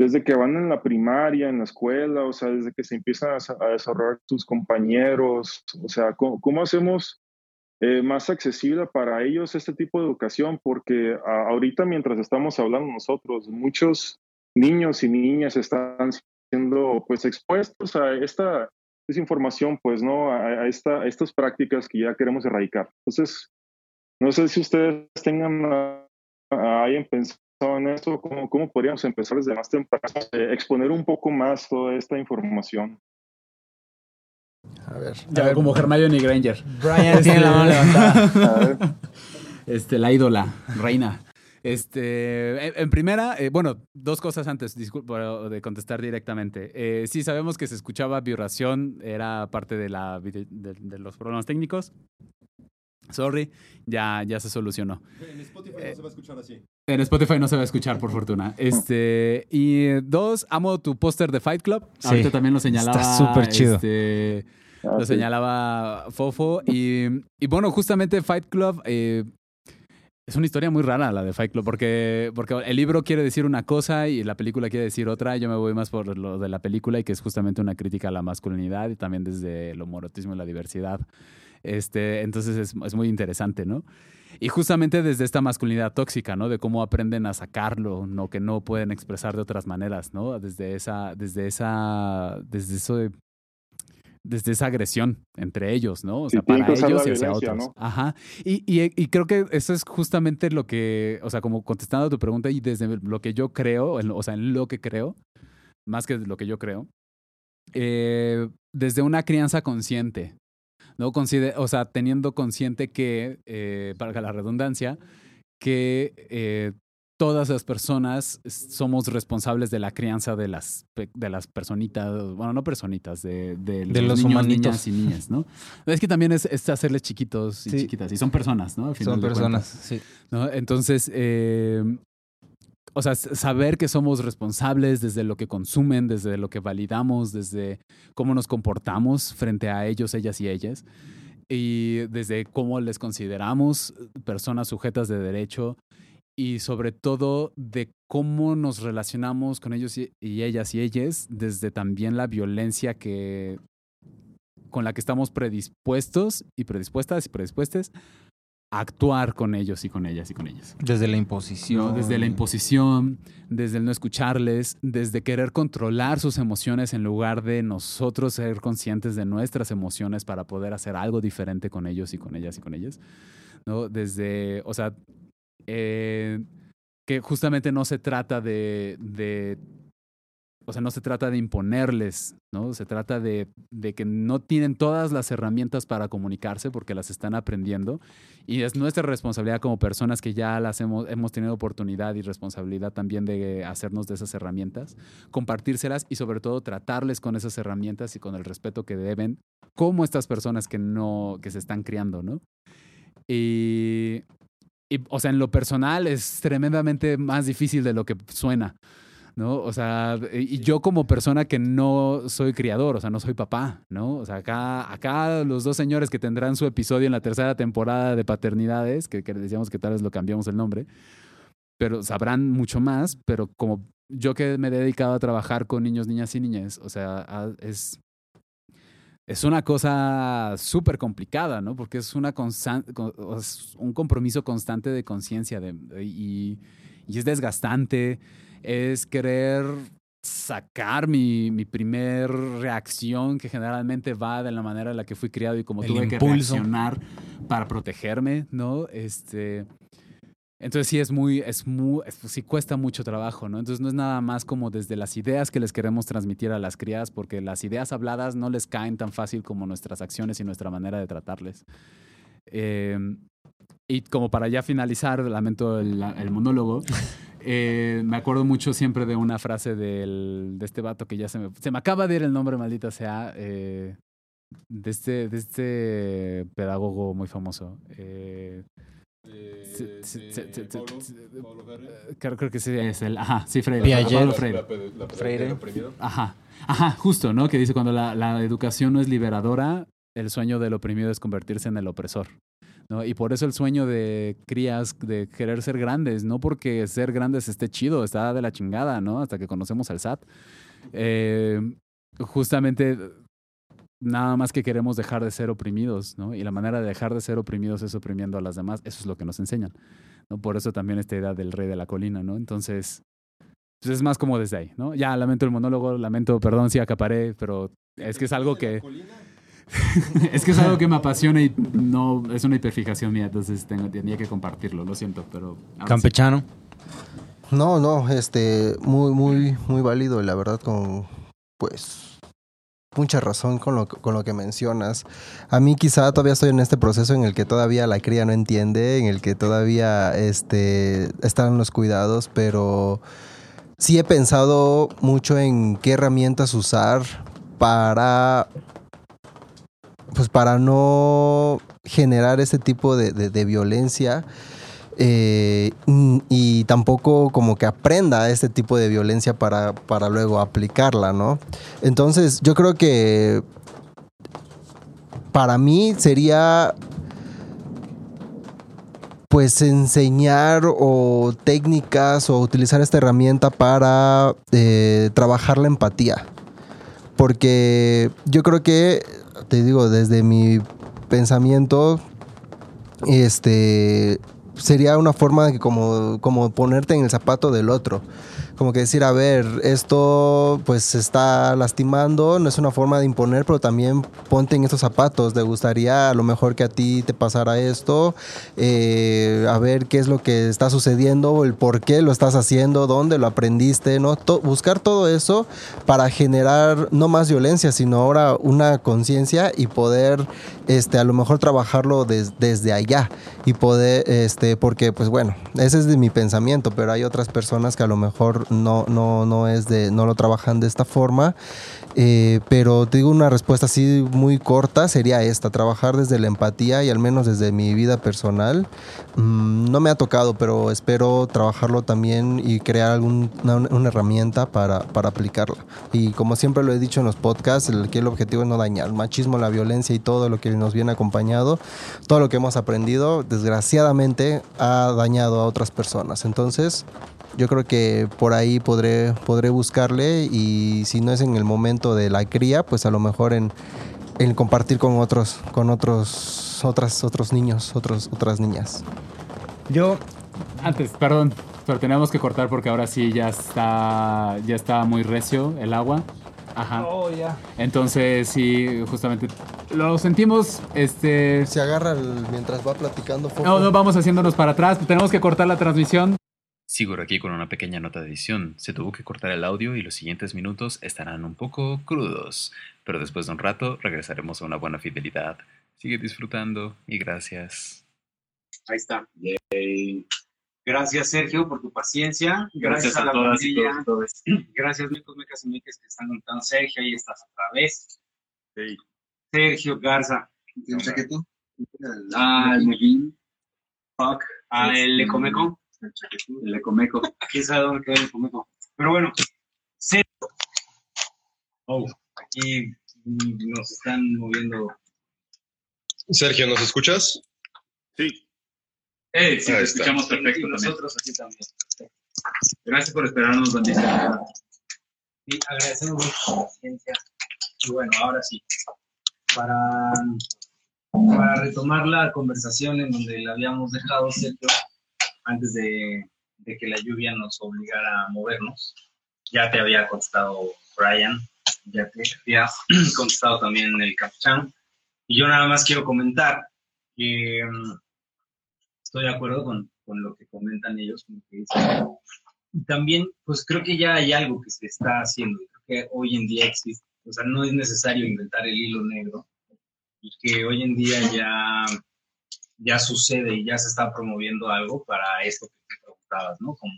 desde que van en la primaria, en la escuela, o sea, desde que se empiezan a, a desarrollar sus compañeros, o sea, ¿cómo, cómo hacemos eh, más accesible para ellos este tipo de educación? Porque a- ahorita mientras estamos hablando nosotros, muchos niños y niñas están siendo pues expuestos a esta desinformación, pues, ¿no? A, a esta, a estas prácticas que ya queremos erradicar. Entonces, no sé si ustedes tengan, ah, ah, hayan pensado en ¿cómo, cómo podríamos empezar desde más temprano, eh, exponer un poco más toda esta información? A ver. Ya como Hermione Granger. Brian tiene la mano levantada. A ver, Este, la ídola, reina. Este, en, en primera, eh, bueno, dos cosas antes, disculpa de contestar directamente. Eh, sí, sabemos que se escuchaba vibración, era parte de, la, de los problemas técnicos. Sorry, ya, ya se solucionó. En Spotify Eh, no se va a escuchar así. En Spotify no se va a escuchar, por fortuna. Este, y eh, dos, amo tu póster de Fight Club. Sí, Ahorita también lo señalaba. está súper chido. este, ah, lo sí. señalaba Fofo. Y, y bueno, justamente Fight Club eh, es una historia muy rara la de Fight Club, porque, porque el libro quiere decir una cosa y la película quiere decir otra. Yo me voy más por lo de la película y que es justamente una crítica a la masculinidad y también desde el homorotismo y la diversidad. Este, entonces es, es muy interesante, ¿no? Y justamente desde esta masculinidad tóxica, ¿no? De cómo aprenden a sacarlo, ¿no? Que no pueden expresar de otras maneras, ¿no? Desde esa, desde esa, desde eso de, desde esa agresión entre ellos, ¿no? O sea, para ellos y hacia otros. ¿no? Ajá. Y, y, y creo que eso es justamente lo que, o sea, como contestando a tu pregunta y desde lo que yo creo, en- o sea, en lo que creo, más que lo que yo creo, eh, desde una crianza consciente, ¿no? Conside- o sea, teniendo consciente que, eh, para la redundancia, que eh, todas las personas somos responsables de la crianza de las, de las personitas, bueno, no personitas, de, de los, De los niños, niñas y niñas, ¿no? Es que también es, es hacerles chiquitos y Sí. chiquitas, y son personas, ¿no? Al final Son personas, cuentas. sí. ¿no? Entonces, eh, o sea, saber que somos responsables desde lo que consumen, desde lo que validamos, desde cómo nos comportamos frente a ellos, ellas y ellas, y desde cómo les consideramos personas sujetas de derecho y sobre todo de cómo nos relacionamos con ellos y, ellas y ellas, desde también la violencia que con la que estamos predispuestos y predispuestas y predispuestas actuar con ellos y con ellas y con ellas. Desde la imposición. ¿no? Desde la imposición, desde el no escucharles, desde querer controlar sus emociones en lugar de nosotros ser conscientes de nuestras emociones para poder hacer algo diferente con ellos y con ellas y con ellas. ¿no? Desde, o sea, eh, que justamente no se trata de, de, o sea, no se trata de imponerles, ¿no? Se trata de, de que no tienen todas las herramientas para comunicarse porque las están aprendiendo y es nuestra responsabilidad como personas que ya las hemos, hemos tenido oportunidad y responsabilidad también de hacernos de esas herramientas, compartírselas y sobre todo tratarles con esas herramientas y con el respeto que deben, como estas personas que no, que se están criando, ¿no? Y, y, o sea, en lo personal es tremendamente más difícil de lo que suena. ¿No? O sea, y yo como persona que no soy criador, o sea, no soy papá, ¿no? O sea, acá, acá los dos señores que tendrán su episodio en la tercera temporada de Paternidades, que, que decíamos que tal vez lo cambiamos el nombre, pero sabrán mucho más, pero como yo que me he dedicado a trabajar con niños, niñas y niñas, o sea, es, es una cosa súper complicada, ¿no? Porque es, una es un compromiso constante de conciencia y, y es desgastante, es querer sacar mi, mi primer reacción que generalmente va de la manera en la que fui criado y como El tuve que reaccionar para protegerme, ¿no? Este, entonces sí es muy, es muy, es- sí cuesta mucho trabajo, ¿no? Entonces no es nada más como desde las ideas que les queremos transmitir a las crías, porque las ideas habladas no les caen tan fácil como nuestras acciones y nuestra manera de tratarles. Eh, y como para ya finalizar, lamento el, el monólogo, eh, me acuerdo mucho siempre de una frase del, de este vato que ya se me, se me acaba de ir el nombre, maldita sea, eh, de, este, de este pedagogo muy famoso. Eh, creo, creo que sí es el, ajá, sí, Freire. Piaget. Pablo Freire. Freire. Ajá, ajá, justo, ¿no? Que dice cuando la, la educación no es liberadora, el sueño del oprimido es convertirse en el opresor. ¿No? Y por eso el sueño de crías de querer ser grandes, no porque ser grandes esté chido, está de la chingada, ¿no? Hasta que conocemos al SAT. Eh, justamente nada más que queremos dejar de ser oprimidos, ¿no? Y la manera de dejar de ser oprimidos es oprimiendo a las demás. Eso es lo que nos enseñan, ¿no? Por eso también esta idea del rey de la colina, ¿no? Entonces, pues es más como desde ahí, ¿no? Ya lamento el monólogo, lamento, perdón si acaparé, pero es que es algo que... es que es algo que me apasiona y no es una hiperfijación mía, entonces tengo, tenía que compartirlo, lo siento, pero... sí. Campechano. No, no, este, muy, muy, muy válido, la verdad, con, pues, mucha razón con lo, con lo que mencionas. A mí quizá todavía estoy en este proceso en el que todavía la cría no entiende, en el que todavía, este, están los cuidados, pero sí he pensado mucho en qué herramientas usar para, pues, para no generar ese tipo de, violencia eh, mm, y tampoco como que aprenda este tipo de violencia para, para luego aplicarla, ¿no? Entonces yo creo que para mí sería pues enseñar o técnicas o utilizar esta herramienta para eh, trabajar la empatía. Porque yo creo que, te digo, desde mi pensamiento, este, sería una forma de que como, como ponerte en el zapato del otro. Como que decir, a ver, esto pues se está lastimando, no es una forma de imponer, pero también ponte en estos zapatos. Te gustaría a lo mejor que a ti te pasara esto, eh, a ver qué es lo que está sucediendo, el por qué lo estás haciendo, dónde lo aprendiste, ¿no? Buscar todo eso para generar no más violencia, sino ahora una conciencia y poder, este, a lo mejor trabajarlo des- desde allá y poder, este, porque pues bueno, ese es mi pensamiento, pero hay otras personas que a lo mejor no, no, no es de, no lo trabajan de esta forma. Eh, pero te digo una respuesta así muy corta sería esta, trabajar desde la empatía y al menos desde mi vida personal. Mm, no me ha tocado, pero espero trabajarlo también y crear algún- una, herramienta para, para aplicarla. Y como siempre lo he dicho en los podcasts, el objetivo es no dañar. El machismo, la violencia y todo lo que nos viene acompañado, todo lo que hemos aprendido, desgraciadamente ha dañado a otras personas. Entonces, yo creo que por ahí podré, podré buscarle y si no es en el momento de la cría, pues a lo mejor en, en compartir con otros, con otros, otras, otros niños, otros, otras niñas. Yo, antes, perdón, pero tenemos que cortar porque ahora sí ya está, ya está muy recio el agua. Ajá. Oh, ya. Entonces, sí, justamente lo sentimos, este... Se agarra el- mientras va platicando. Fofo. No, no, vamos haciéndonos para atrás, tenemos que cortar la transmisión. Sigo aquí con una pequeña nota de edición. Se tuvo que cortar el audio y los siguientes minutos estarán un poco crudos, pero después de un rato regresaremos a una buena fidelidad. Sigue disfrutando y gracias. Ahí está. Yay. Gracias, Sergio, por tu paciencia. Gracias Gracias, a, a la todas y familia. todos, Gracias, mecos, mecas y meques que están conectando. Sergio, ahí estás otra vez. Sergio Garza. ¿Tienes chaquetón? Ah, el Mollín. Fuck. Ah, el Ecomeco. El Ecomeco. ¿Quién sabe dónde queda el Ecomeco? Pero bueno, Sergio. Oh, aquí nos están moviendo. Sergio, ¿nos escuchas? Sí. Eh, sí, Ahí te está. escuchamos perfecto Y también. nosotros aquí también. Gracias por esperarnos, bandita. Sí, agradecemos mucho su paciencia. Y bueno, ahora sí, para, para retomar la conversación en donde la habíamos dejado, Sergio, antes de, de que la lluvia nos obligara a movernos, ya te había contestado Brian, ya te había contestado también el Capuchán, y yo nada más quiero comentar que mm, estoy de acuerdo con, con lo que comentan ellos, con lo que dicen. Y también, pues creo que ya hay algo que se está haciendo. Creo que hoy en día existe. O sea, no es necesario inventar el hilo negro. Y que hoy en día ya, ya sucede y ya se está promoviendo algo para esto que te preguntabas, ¿no? Como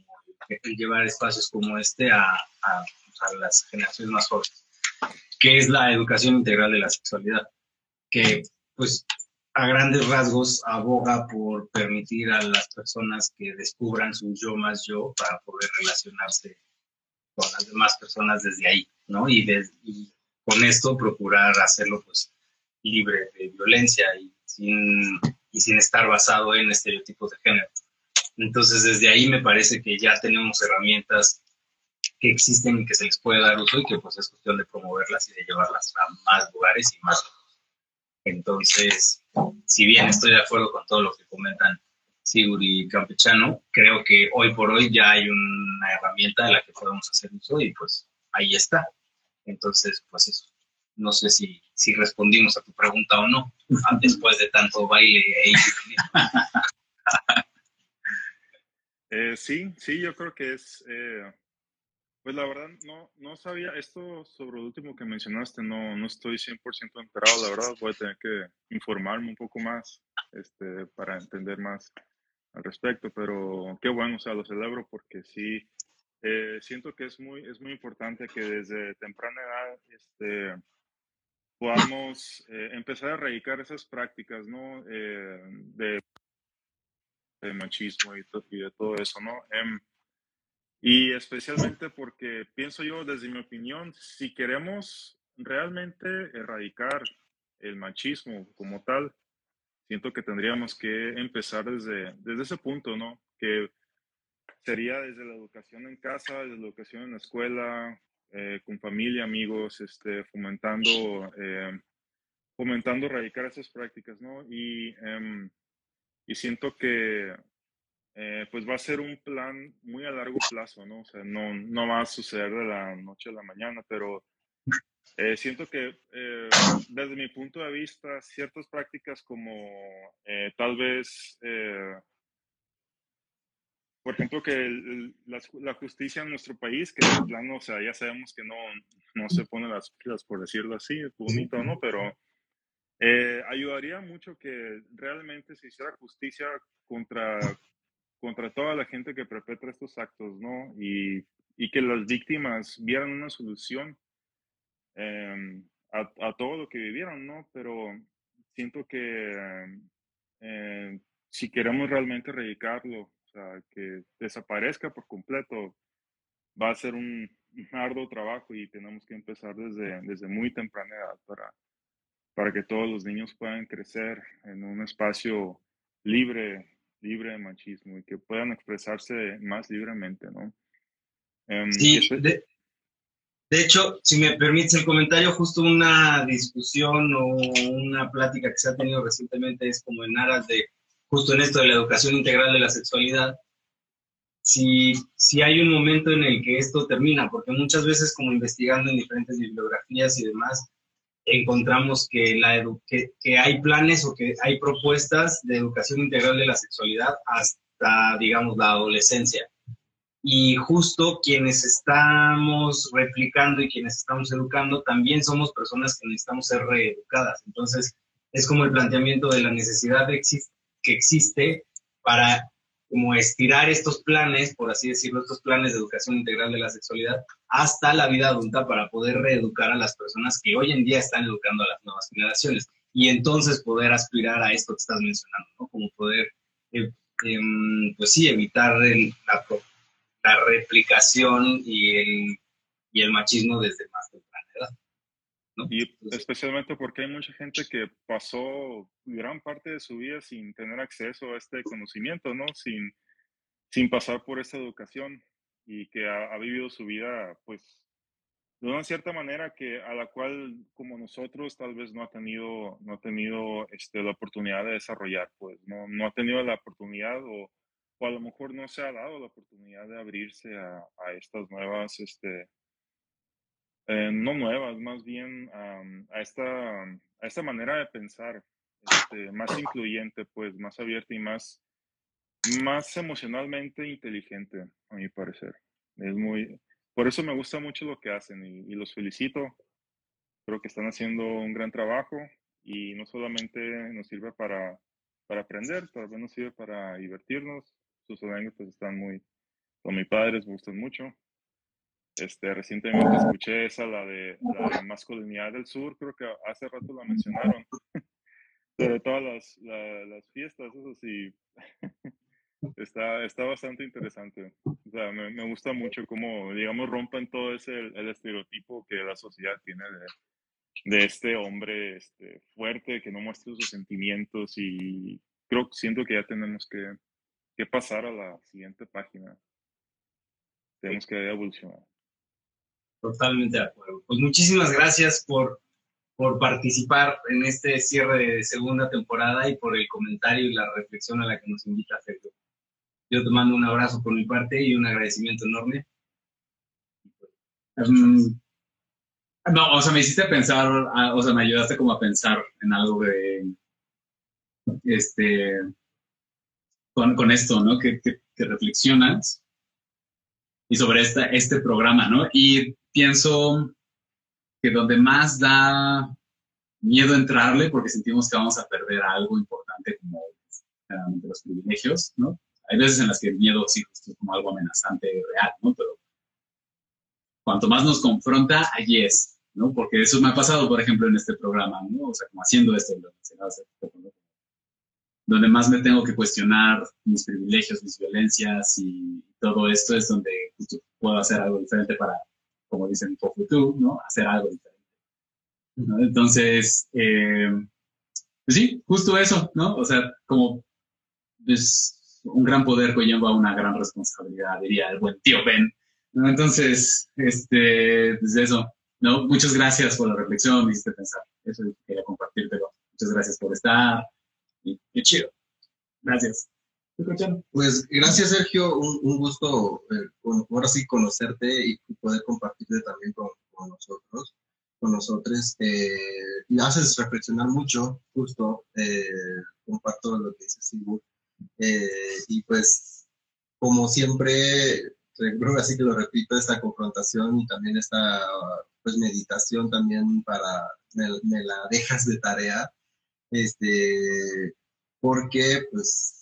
llevar espacios como este a, a, a las generaciones más jóvenes. Que es la educación integral de la sexualidad. Que, pues, a grandes rasgos aboga por permitir a las personas que descubran su yo más yo para poder relacionarse con las demás personas desde ahí, ¿no? Y, des- y con esto procurar hacerlo pues libre de violencia y sin, y sin estar basado en estereotipos de género. Entonces desde ahí me parece que ya tenemos herramientas que existen y que se les puede dar uso y que pues es cuestión de promoverlas y de llevarlas a más lugares y más entonces, si bien estoy de acuerdo con todo lo que comentan Sigur y Campechano, creo que hoy por hoy ya hay una herramienta de la que podemos hacer uso y pues ahí está. Entonces, pues eso. No sé si, si respondimos a tu pregunta o no, después de tanto baile. Eh, sí, sí, yo creo que es, eh, pues la verdad no, no sabía esto sobre lo último que mencionaste, no, no estoy 100% enterado, la verdad voy a tener que informarme un poco más este, para entender más al respecto, pero qué bueno, o sea, lo celebro porque sí, eh, siento que es muy, es muy importante que desde temprana edad este, podamos eh, empezar a erradicar esas prácticas, ¿no? Eh, de de machismo y, y de todo eso, ¿no? Em, y especialmente porque pienso yo, desde mi opinión, si queremos realmente erradicar el machismo como tal, siento que tendríamos que empezar desde, desde ese punto, ¿no? Que sería desde la educación en casa, desde la educación en la escuela, eh, con familia, amigos, este, fomentando, eh, fomentando erradicar esas prácticas, ¿no? Y, em, y siento que eh, pues va a ser un plan muy a largo plazo, ¿no? O sea, no, no va a suceder de la noche a la mañana, pero eh, siento que desde mi punto de vista, ciertas prácticas como tal vez, por ejemplo, que el- la, la justicia en nuestro país, que de plano, o sea, ya sabemos que no, no se pone las pilas, por decirlo así, es bonito, ¿no? Pero eh, ayudaría mucho que realmente se hiciera justicia contra, contra toda la gente que perpetra estos actos, ¿no? Y, y que las víctimas vieran una solución eh, a, a todo lo que vivieron, ¿no? Pero siento que eh, si queremos realmente erradicarlo, sea, que desaparezca por completo, va a ser un, un arduo trabajo y tenemos que empezar desde, desde muy temprana edad para, para que todos los niños puedan crecer en un espacio libre, libre de machismo y que puedan expresarse más libremente, ¿no? Y Sí, espe- de, de hecho, si me permites el comentario, justo una discusión o una plática que se ha tenido recientemente es como en aras de, justo en esto de la educación integral de la sexualidad, si, si hay un momento en el que esto termina, porque muchas veces como investigando en diferentes bibliografías y demás, encontramos que, la edu- que, que hay planes o que hay propuestas de educación integral de la sexualidad hasta, digamos, la adolescencia y justo quienes estamos replicando y quienes estamos educando también somos personas que necesitamos ser reeducadas. Entonces, es como el planteamiento de la necesidad de exis- que existe para como estirar estos planes, por así decirlo, estos planes de educación integral de la sexualidad hasta la vida adulta para poder reeducar a las personas que hoy en día están educando a las nuevas generaciones y entonces poder aspirar a esto que estás mencionando, ¿no? Como poder, eh, em, pues sí, evitar el- la, la replicación y el, y el machismo desde más edad. Y especialmente porque hay mucha gente que pasó gran parte de su vida sin tener acceso a este conocimiento, ¿no? Sin, sin pasar por esta educación y que ha, ha vivido su vida, pues, de una cierta manera que a la cual, como nosotros, tal vez no ha tenido, no ha tenido este, la oportunidad de desarrollar, pues, no, no ha tenido la oportunidad o, o a lo mejor no se ha dado la oportunidad de abrirse a, a estas nuevas, este, eh, no nuevas, más bien a, esta, a esta manera de pensar este, más incluyente, pues más abierta y más, más emocionalmente inteligente, a mi parecer. Es muy, por eso me gusta mucho lo que hacen y, y los felicito. Creo que están haciendo un gran trabajo y no solamente nos sirve para, para aprender, también nos sirve para divertirnos. Sus anécdotas están muy, con mi padre, me gustan mucho. Este, recientemente escuché esa, la de la masculinidad del sur, creo que hace rato la mencionaron. Sobre todas las, la- las fiestas, eso sí, está, está bastante interesante. O sea, me, me gusta mucho cómo, digamos, rompen todo ese el estereotipo que la sociedad tiene de, de este hombre este, fuerte que no muestra sus sentimientos y creo, siento que ya tenemos que, que pasar a la siguiente página. Tenemos que evolucionar. Totalmente de acuerdo. Pues muchísimas gracias por, por participar en este cierre de segunda temporada y por el comentario y la reflexión a la que nos invita Sergio. Yo te mando un abrazo por mi parte y un agradecimiento enorme. Mm, no, o sea, me hiciste pensar, ah, o sea, me ayudaste como a pensar en algo de, este, con, con esto, ¿no? Que, que, que reflexionas y sobre esta, este programa, ¿no? Y pienso que donde más da miedo entrarle, porque sentimos que vamos a perder algo importante como generalmente los privilegios, ¿no? Hay veces en las que el miedo sí es como algo amenazante real, ¿no? Pero cuanto más nos confronta, allí es, ¿no? Porque eso me ha pasado, por ejemplo, en este programa, ¿no? O sea, como haciendo esto, donde más me tengo que cuestionar mis privilegios, mis violencias y todo esto es donde puedo hacer algo diferente para, como dicen Fofutu, ¿no? Hacer algo diferente. ¿no? Entonces, eh, pues sí, justo eso, ¿no? O sea, como es un gran poder conlleva una gran responsabilidad, diría el buen tío Ben. ¿no? Entonces, este, pues eso, ¿no? Muchas gracias por la reflexión, me hiciste pensar. Eso quería compartírtelo. Muchas gracias por estar. Y qué chido. Gracias. Pues gracias, Sergio. Un, gusto, eh, ahora sí, conocerte y poder compartirte también con, nosotros, con nosotros. Eh, y haces reflexionar mucho, justo. Eh, comparto lo que dices, Sigur. Eh, y pues, como siempre, creo así que lo repito, esta confrontación y también esta pues meditación también para, me, me la dejas de tarea, este, porque pues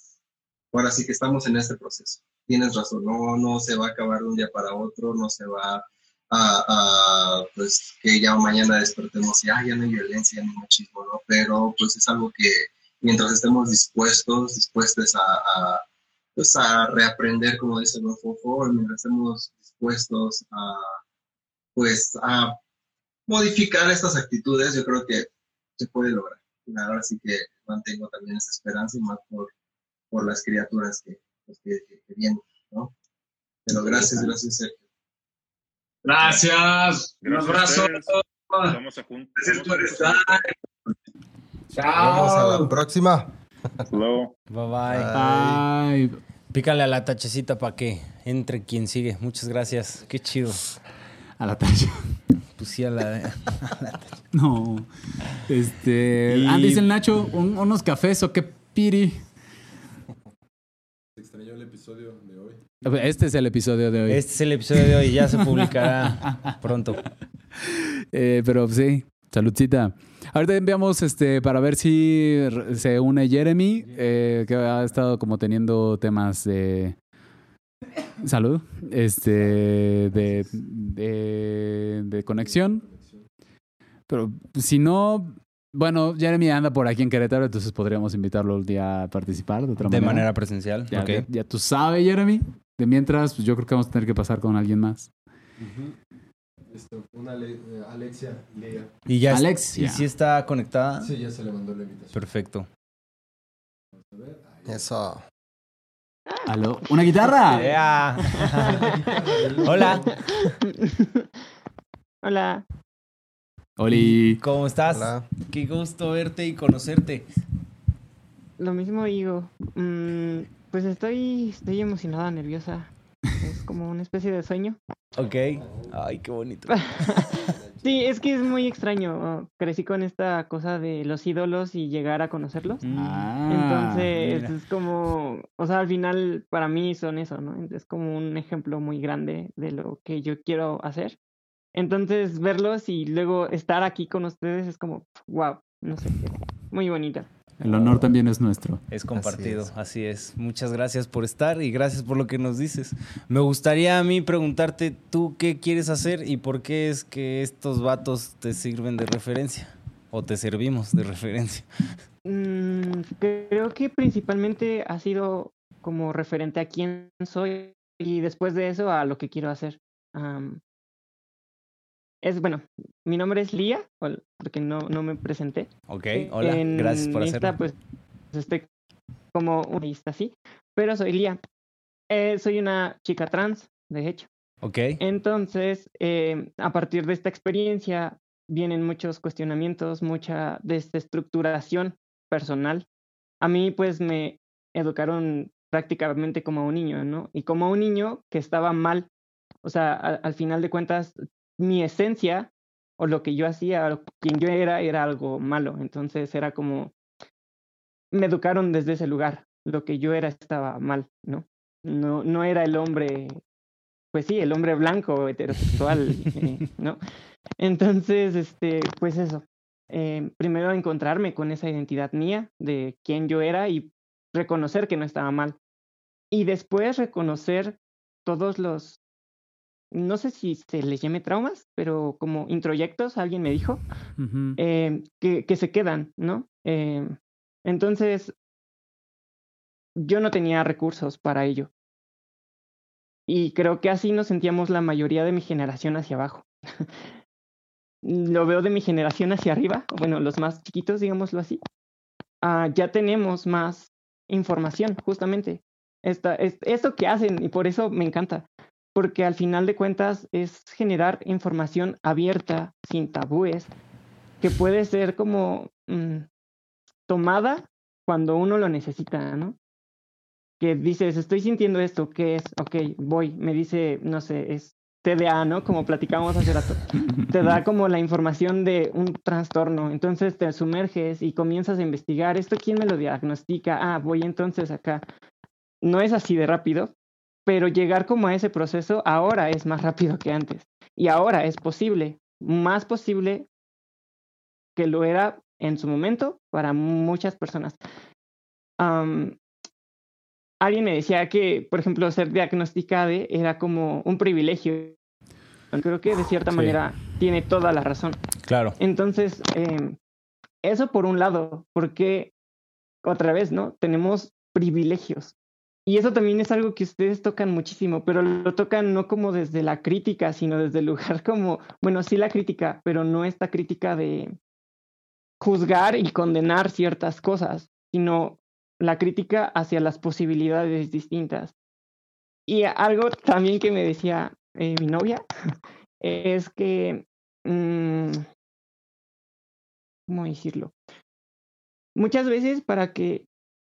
ahora sí que estamos en este proceso. Tienes razón, no, no se va a acabar de un día para otro, no se va a, pues que ya mañana despertemos y ah, ya no hay violencia, ni machismo, ¿no? Pero pues es algo que mientras estemos dispuestos, dispuestos a, pues a reaprender, como dice buen Fofo, mientras estemos dispuestos a pues a modificar estas actitudes, yo creo que se puede lograr. Ahora sí que mantengo también esa esperanza y más por, por las criaturas que, pues, que, que- que vienen, ¿no? Pero gracias, gracias, Sergio. Gracias. Un Gracias a abrazo. Estamos a punto. Gracias por a estar. Vamos a Chao. la próxima. Luego. Bye bye. Pícale a la tachecita para que entre quien sigue. Muchas gracias. Qué chido. a la tacha. Pues sí, a la. No. Este. Y- Ah, dice el Nacho, un- unos cafés o qué piri. El episodio de hoy. Este es el episodio de hoy. Este es el episodio de hoy. Ya se publicará pronto. Eh, pero sí, saludcita. Ahorita enviamos este para ver si se une Jeremy, eh, que ha estado como teniendo temas de salud, este de, de, de conexión. Pero si no, bueno, Jeremy anda por aquí en Querétaro, entonces podríamos invitarlo un día a participar de otra De manera. manera presencial. Ya, ok. ya- ya tú sabes, Jeremy. De mientras, pues yo creo que vamos a tener que pasar con alguien más. Esto, una eh, Alexia Lea. Y ya Alexia. ¿Y si está conectada? Sí, ya se le mandó la invitación. Perfecto. Eso. ¿Aló? ¿Una guitarra? ¡Ea! Hola. Hola. Oli. ¿Cómo estás? Hola. Qué gusto verte y conocerte. Lo mismo digo. Mm, pues estoy, estoy emocionada, nerviosa. Es como una especie de sueño. Ok. Ay, qué bonito. Sí, es que es muy extraño. Crecí con esta cosa de los ídolos y llegar a conocerlos. Ah, Entonces mira. es como, o sea, al final para mí son eso, ¿no? Es como un ejemplo muy grande de lo que yo quiero hacer. Entonces verlos y luego estar aquí con ustedes es como, wow, no sé, muy bonita. El honor también es nuestro. Es compartido, así es. Muchas gracias por estar y gracias por lo que nos dices. Me gustaría a mí preguntarte tú qué quieres hacer y por qué es que estos vatos te sirven de referencia o te servimos de referencia. Mm, creo que principalmente ha sido como referente a quién soy y después de eso a lo que quiero hacer. Am, es bueno, mi nombre es Lía, porque no, no me presenté. Ok, hola, gracias por esta, hacerlo. pues estoy como una lista así, pero soy Lía. Eh, soy una chica trans, de hecho. Ok. Entonces, eh, a partir de esta experiencia vienen muchos cuestionamientos, mucha desestructuración personal. A mí, pues, me educaron prácticamente como un niño, ¿no? Y como un niño que estaba mal. O sea, al final de cuentas, mi esencia o lo que yo hacía, o quien yo era, era algo malo. Entonces, era como, me educaron desde ese lugar. Lo que yo era estaba mal, ¿no? No, no era el hombre pues sí, el hombre blanco, heterosexual, eh, ¿no? Entonces, este, pues eso. eh, primero encontrarme con esa identidad mía de quién yo era y reconocer que no estaba mal. Y después reconocer todos los, no sé si se les llame traumas, pero como introyectos, alguien me dijo, eh, que, que se quedan, ¿no? Eh, entonces, yo no tenía recursos para ello. Y creo que así nos sentíamos la mayoría de mi generación hacia abajo. Lo veo de mi generación hacia arriba, bueno, los más chiquitos, digámoslo así. Ah, ya tenemos más información, justamente. Esta, es, esto que hacen, y por eso me encanta, porque al final de cuentas es generar información abierta, sin tabúes, que puede ser como mm, tomada cuando uno lo necesita, ¿no? que dices, estoy sintiendo esto, ¿qué es? Ok, voy, me dice, no sé, es TDA, ¿no? Como platicábamos hace rato. Te da como la información de un trastorno. Entonces te sumerges y comienzas a investigar, ¿esto quién me lo diagnostica? Ah, voy entonces acá. No es así de rápido, pero llegar como a ese proceso ahora es más rápido que antes. Y ahora es posible, más posible que lo era en su momento para muchas personas. Am, alguien me decía que, por ejemplo, ser diagnosticada era como un privilegio. Creo que de cierta Sí. manera tiene toda la razón. Claro. Entonces, eh, eso por un lado, porque otra vez, ¿no? Tenemos privilegios. Y eso también es algo que ustedes tocan muchísimo, pero lo tocan no como desde la crítica, sino desde el lugar como, bueno, sí la crítica, pero no esta crítica de juzgar y condenar ciertas cosas, sino la crítica hacia las posibilidades distintas. Y algo también que me decía eh, mi novia es que, mm, ¿cómo decirlo? Muchas veces para que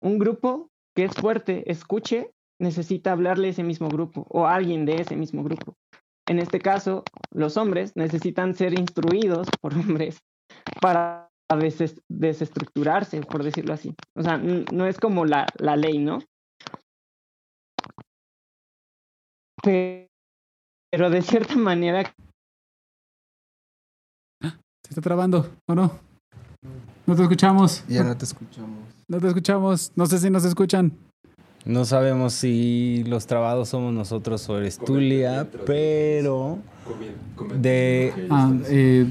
un grupo que es fuerte escuche, necesita hablarle a ese mismo grupo o a alguien de ese mismo grupo. En este caso, los hombres necesitan ser instruidos por hombres para deses- desestructurarse, por decirlo así. O sea, no es como la, la ley, ¿no? Pe- Pero de cierta manera Se está trabando, ¿o no? No te escuchamos. Ya no te escuchamos. No te escuchamos. No sé si nos escuchan. No sabemos si los trabados somos nosotros o eres tú, Lía, pero de... Ah, eh...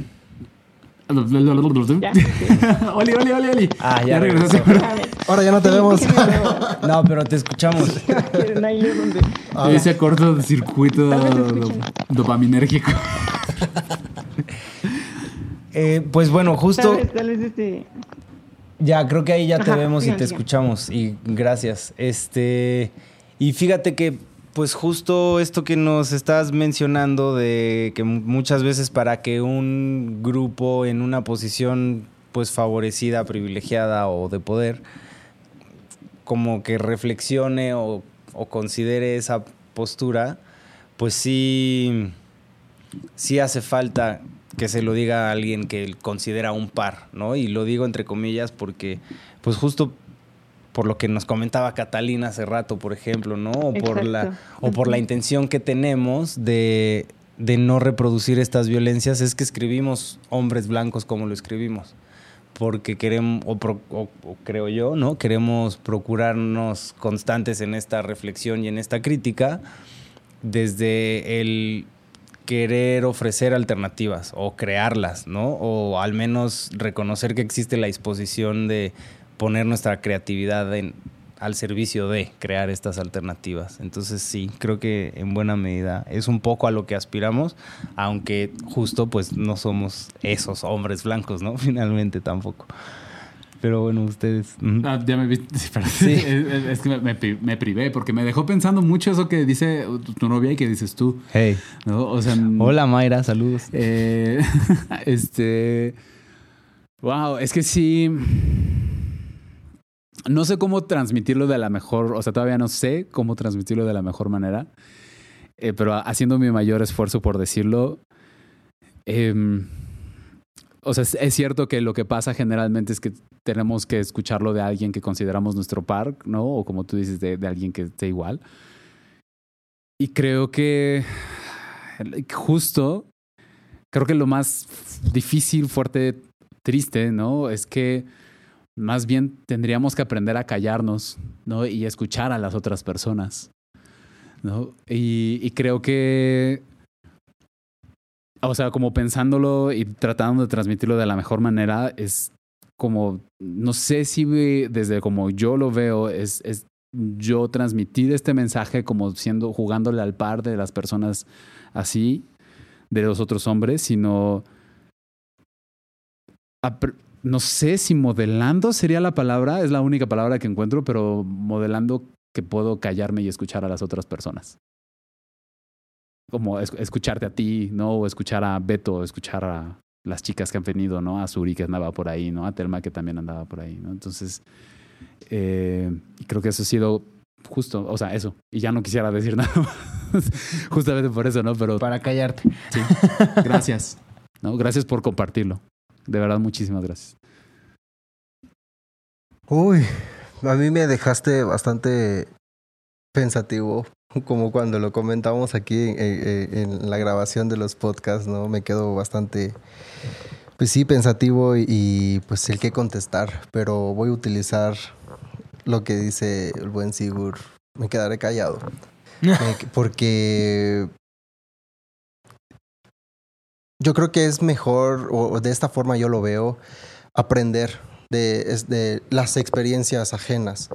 Oli, oli, oli, oli. Ah, ya regresaste. regresó. Ahora ya no te vemos. No, pero te escuchamos. donde Ese corto de circuito do- dopaminérgico. Eh, pues bueno, tal justo vez, tal vez este ya creo que ahí ya te Ajá, vemos y te escuchamos y gracias. Este y fíjate que pues justo esto que nos estás mencionando de que mu- muchas veces para que un grupo en una posición pues favorecida, privilegiada o de poder como que reflexione o, o considere esa postura, pues sí, sí hace falta que se lo diga a alguien que considera un par, ¿no? Y lo digo entre comillas porque, pues justo por lo que nos comentaba Catalina hace rato, por ejemplo, ¿no? O por la, o por la intención que tenemos de, de no reproducir estas violencias, es que escribimos hombres blancos como lo escribimos porque queremos, o, pro- o- o creo yo, ¿no? Queremos procurarnos constantes en esta reflexión y en esta crítica desde el querer ofrecer alternativas o crearlas, ¿no? O al menos reconocer que existe la disposición de poner nuestra creatividad en, al servicio de crear estas alternativas. Entonces sí, creo que en buena medida es un poco a lo que aspiramos, aunque justo pues no somos esos hombres blancos, ¿no? Finalmente tampoco. Pero bueno, ustedes... Ah, ya me vi. espera. Sí. Es, que me, me pri- me privé porque me dejó pensando mucho eso que dice tu- novia y que dices tú. Hey. ¿no? O sea, Hola Mayra, saludos. Eh, este. Wow, es que sí. No sé cómo transmitirlo de la mejor. O sea, todavía no sé cómo transmitirlo de la mejor manera. Eh, pero haciendo mi mayor esfuerzo por decirlo. em, o sea, es, cierto que lo que pasa generalmente es que tenemos que escucharlo de alguien que consideramos nuestro par, ¿no? O como tú dices, de, alguien que esté igual. Y creo que justo creo que lo más difícil, fuerte, triste, ¿no? Es que más bien tendríamos que aprender a callarnos, ¿no? Y escuchar a las otras personas, ¿no? Y creo que, o sea, como pensándolo y tratando de transmitirlo de la mejor manera, es como, no sé si desde como yo lo veo, es, yo transmitir este mensaje como siendo, jugándole al par de las personas así, de los otros hombres, sino no sé si modelando sería la palabra, es la única palabra que encuentro, pero modelando que puedo callarme y escuchar a las otras personas. Como es- escucharte a ti, ¿no? O escuchar a Beto, o escuchar a las chicas que han venido, ¿no? A Suri que andaba por ahí, ¿no? A Telma que también andaba por ahí, ¿no? Entonces, eh, creo que eso ha sido justo, o sea, eso. Y ya no quisiera decir nada más. Justamente por eso, ¿no? Pero Para callarte. sí. Gracias. ¿no? Gracias por compartirlo. De verdad, muchísimas gracias. Uy, a mí me dejaste bastante pensativo, como cuando lo comentamos aquí en, en- en la grabación de los podcasts, ¿no? Me quedo bastante, pues sí, pensativo y, y, pues el que contestar, pero voy a utilizar lo que dice el buen Sigur, me quedaré callado, porque yo creo que es mejor, o de esta forma yo lo veo, aprender de, las experiencias ajenas,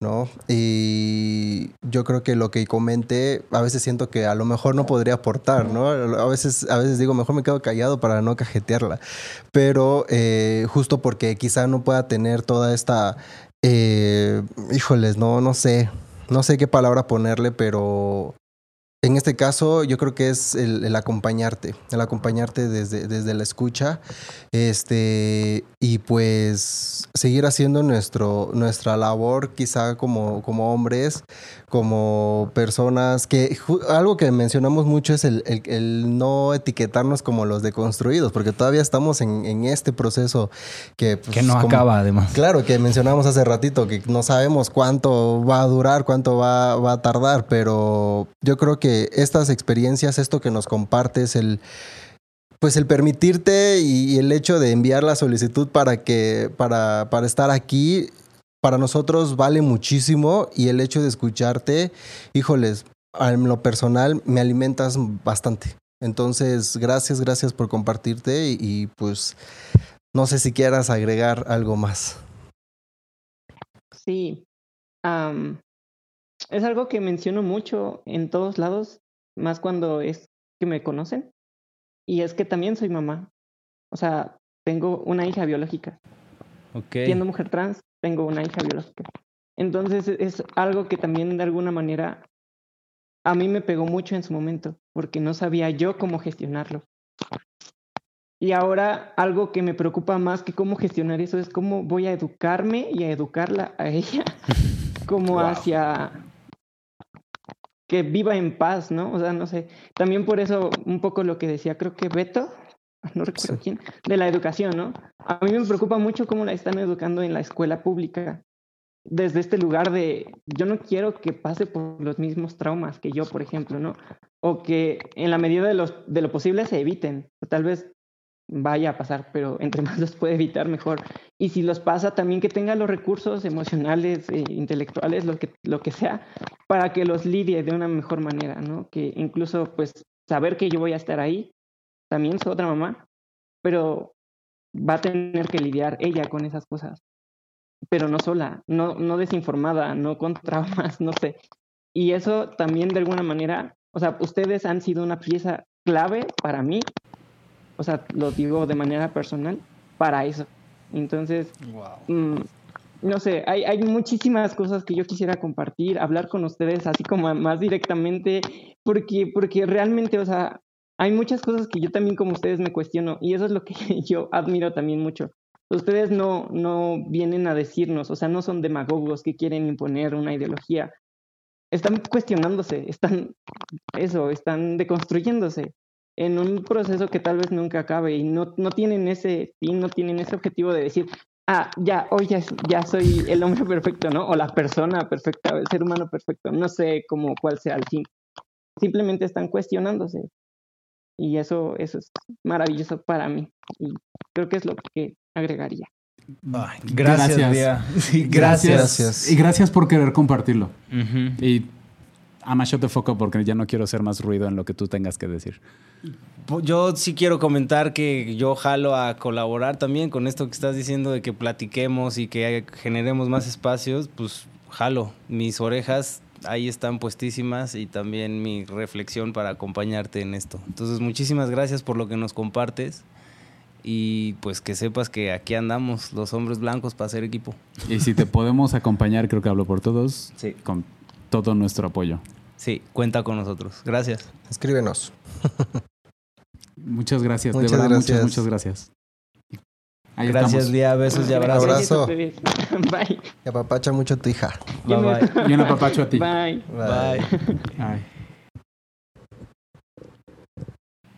¿no? Y yo creo que lo que comenté, a veces siento que a lo mejor no podría aportar, ¿no? A veces, a veces digo, mejor me quedo callado para no cajetearla, pero eh, justo porque quizá no pueda tener toda esta, eh, híjoles, no, no sé, no sé qué palabra ponerle, pero en este caso, yo creo que es el, acompañarte, el acompañarte desde, desde la escucha, este, y pues seguir haciendo nuestro, nuestra labor, quizá como, como hombres, como personas, que algo que mencionamos mucho es el, el- el no etiquetarnos como los deconstruidos, porque todavía estamos en, en este proceso que, pues, Que no como- acaba, además. Claro, que mencionamos hace ratito, que no sabemos cuánto va a durar, cuánto va, va a tardar, pero yo creo que estas experiencias, esto que nos compartes, el pues el permitirte y, y el hecho de enviar la solicitud para que, para, para estar aquí, para nosotros vale muchísimo y el hecho de escucharte, híjoles, en lo personal me alimentas bastante. Entonces, gracias, gracias por compartirte y, y, pues no sé si quieras agregar algo más. Sí. am, es algo que menciono mucho en todos lados, más cuando es que me conocen. Y es que también soy mamá. O sea, tengo una hija biológica. Ok. Siendo mujer trans, tengo una hija biológica. Entonces e- es algo que también de alguna manera a mí me pegó mucho en su momento, porque no sabía yo cómo gestionarlo. Y ahora algo que me preocupa más que cómo gestionar eso es cómo voy a educarme y a educarla a ella como Wow. hacia que viva en paz, ¿no? O sea, no sé. También por eso un poco lo que decía, creo que Beto, no recuerdo quién, de la educación, ¿no? A mí me preocupa mucho cómo la están educando en la escuela pública. Desde este lugar de, yo no quiero que pase por los mismos traumas que yo, por ejemplo, ¿no? O que en la medida de, los, de lo posible se eviten. O tal vez vaya a pasar, pero entre más los puede evitar, mejor. Y si los pasa, también que tenga los recursos emocionales, e intelectuales, lo que, lo que sea, para que los lidie de una mejor manera, ¿no? Que incluso, pues, saber que yo voy a estar ahí, también soy otra mamá, pero va a tener que lidiar ella con esas cosas. Pero no sola, no, no desinformada, no con traumas, no sé. Y eso también de alguna manera, o sea, ustedes han sido una pieza clave para mí, o sea, lo digo de manera personal, para eso. Entonces, mm, no sé, hay, hay muchísimas cosas que yo quisiera compartir, hablar con ustedes así como más directamente, porque, porque realmente, o sea, hay muchas cosas que yo también como ustedes me cuestiono y eso es lo que yo admiro también mucho. Ustedes no, no vienen a decirnos, o sea, no son demagogos que quieren imponer una ideología. Están cuestionándose, están, eso, están deconstruyéndose en un proceso que tal vez nunca acabe y no, no tienen ese fin, no tienen ese objetivo de decir, ah, ya, hoy ya, ya soy el hombre perfecto, ¿no? O la persona perfecta, el ser humano perfecto, no sé cómo cuál sea el fin. Simplemente están cuestionándose. Y eso, eso es maravilloso para mí. Y creo que es lo que agregaría. gracias, Bea. Sí, gracias. Y gracias por querer compartirlo. Ujú. Y ama the fuck up porque ya no quiero hacer más ruido en lo que tú tengas que decir. Po- Yo sí quiero comentar que yo jalo a colaborar también con esto que estás diciendo de que platiquemos y que generemos más espacios, pues jalo. Mis orejas ahí están puestísimas y también mi reflexión para acompañarte en esto. Entonces, muchísimas gracias por lo que nos compartes y pues que sepas que aquí andamos los hombres blancos para hacer equipo. Y si te podemos acompañar, creo que hablo por todos, Sí. con todo nuestro apoyo. Sí, cuenta con nosotros. Gracias. Escríbenos. Muchas gracias, Muchas de verdad, gracias. muchas, muchas gracias. Ahí Gracias, estamos. Lía. Besos y abrazos. Abrazo. Bye. Y apapacha mucho a tu hija. Bye, bye. Y un apapacho a ti. Bye. Bye. Ay.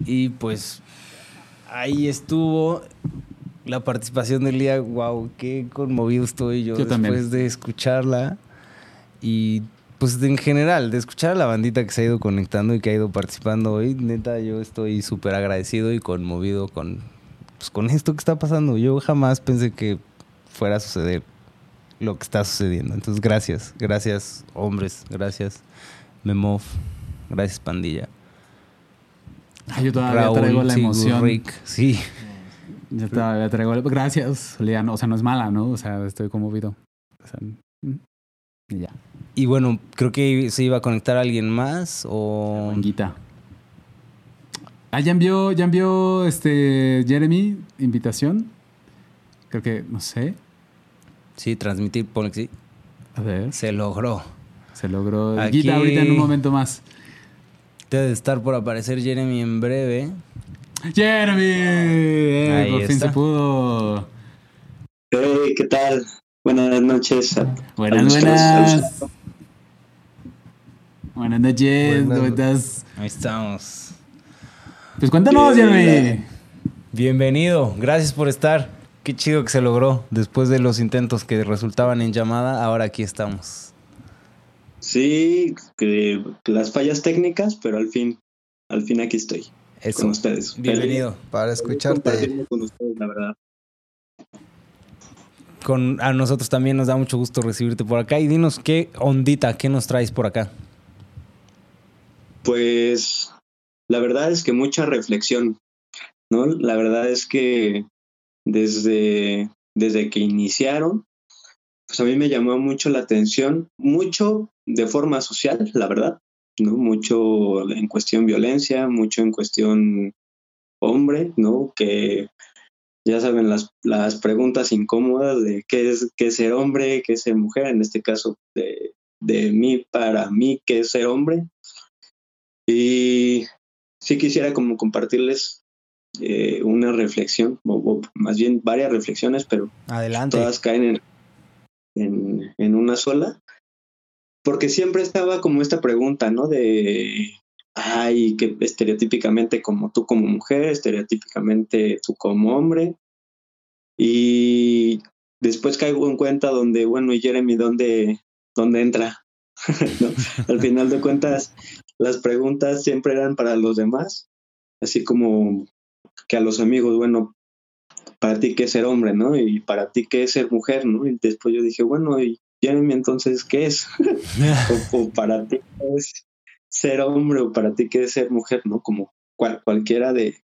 Y pues ahí estuvo la participación de Lía. Wow, qué conmovido estoy yo, Yo después también. de escucharla. Y pues en general, de escuchar a la bandita que se ha ido conectando y que ha ido participando hoy, neta, yo estoy súper agradecido y conmovido con, pues, con esto que está pasando. Yo jamás pensé que fuera a suceder lo que está sucediendo. Entonces, gracias, gracias, hombres, gracias, Memov, gracias, pandilla. Ay, yo todavía Raúl, traigo la emoción. Sigurric, Sí. Yo todavía traigo la- Gracias, Lian. O sea, no es mala, ¿no? O sea, estoy conmovido. O sea, mm, y ya. Y bueno, creo que se iba a conectar alguien más o... Manguita. Ah, ya envió, ya envió este Jeremy invitación. Creo que, no sé. Sí, transmitir, pone que sí. A ver. Se logró. Se logró. Aquí- Guita ahorita en un momento más. Debe de estar por aparecer Jeremy en breve. Jeremy. Eh, por fin está. se pudo. Hey, ¿qué tal? Buenas noches. a- a Buenas, buenas. Buenas noches. Buenas- ¿Cómo estás? Ahí estamos. Pues cuéntanos, Jeremy. Bienvenido, gracias por estar. Qué chido que se logró. Después de los intentos que resultaban en llamada, ahora aquí estamos. Sí, que las fallas técnicas, pero al fin, al fin aquí estoy. Eso. Con ustedes. Bienvenido. Para escucharte. Con ustedes, la verdad. Con, a nosotros también nos da mucho gusto recibirte por acá. Y dinos qué ondita, qué nos traes por acá. Pues la verdad es que mucha reflexión, ¿no? La verdad es que desde, desde que iniciaron, pues a mí me llamó mucho la atención, mucho de forma social, la verdad, ¿no? Mucho en cuestión violencia, mucho en cuestión hombre, ¿no? Que ya saben las, las preguntas incómodas de qué es, qué es ser hombre, qué es ser mujer, en este caso de, de mí para mí, qué es ser hombre. Y sí quisiera como compartirles eh, una reflexión, o, o más bien varias reflexiones, pero Adelante. todas caen en, en, en una sola. Porque siempre estaba como esta pregunta, ¿no? De, ay, que estereotípicamente como tú como mujer, estereotípicamente tú como hombre. Y después caigo en cuenta donde, bueno, y Jeremy, ¿dónde, dónde entra? ¿No? Al final de cuentas, las preguntas siempre eran para los demás, así como que a los amigos, bueno, para ti qué es ser hombre, ¿no? Y para ti qué es ser mujer, ¿no? Y después yo dije, bueno, y Jeremy, entonces, ¿qué es? o, o para ti qué es ser hombre o para ti qué es ser mujer, ¿no? Como cual, cualquiera de,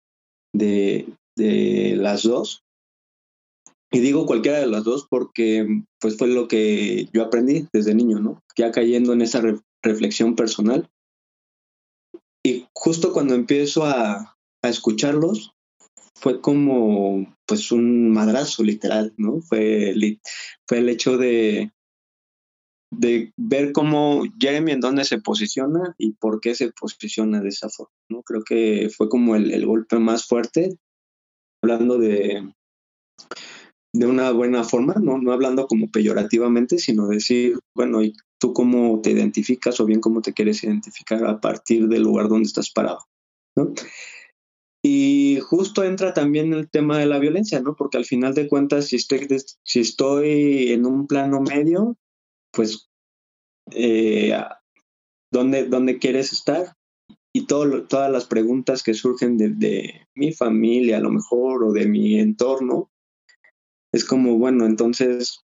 de, de las dos. Y digo cualquiera de las dos porque pues fue lo que yo aprendí desde niño, ¿no? Ya cayendo en esa re- reflexión personal. Y justo cuando empiezo a, a escucharlos, fue como pues un madrazo literal, ¿no? Fue, fue el hecho de, de ver cómo Jeremy en dónde se posiciona y por qué se posiciona de esa forma, ¿no? Creo que fue como el, el golpe más fuerte, hablando de, de una buena forma, ¿no? no hablando como peyorativamente, sino decir, bueno, ¿y tú cómo te identificas o bien cómo te quieres identificar a partir del lugar donde estás parado? ¿no? Y justo entra también el tema de la violencia, ¿no? Porque al final de cuentas, si estoy, si estoy en un plano medio, pues, eh, ¿dónde, ¿dónde quieres estar? Y todo, todas las preguntas que surgen de, de mi familia, a lo mejor, o de mi entorno, es como, bueno, entonces,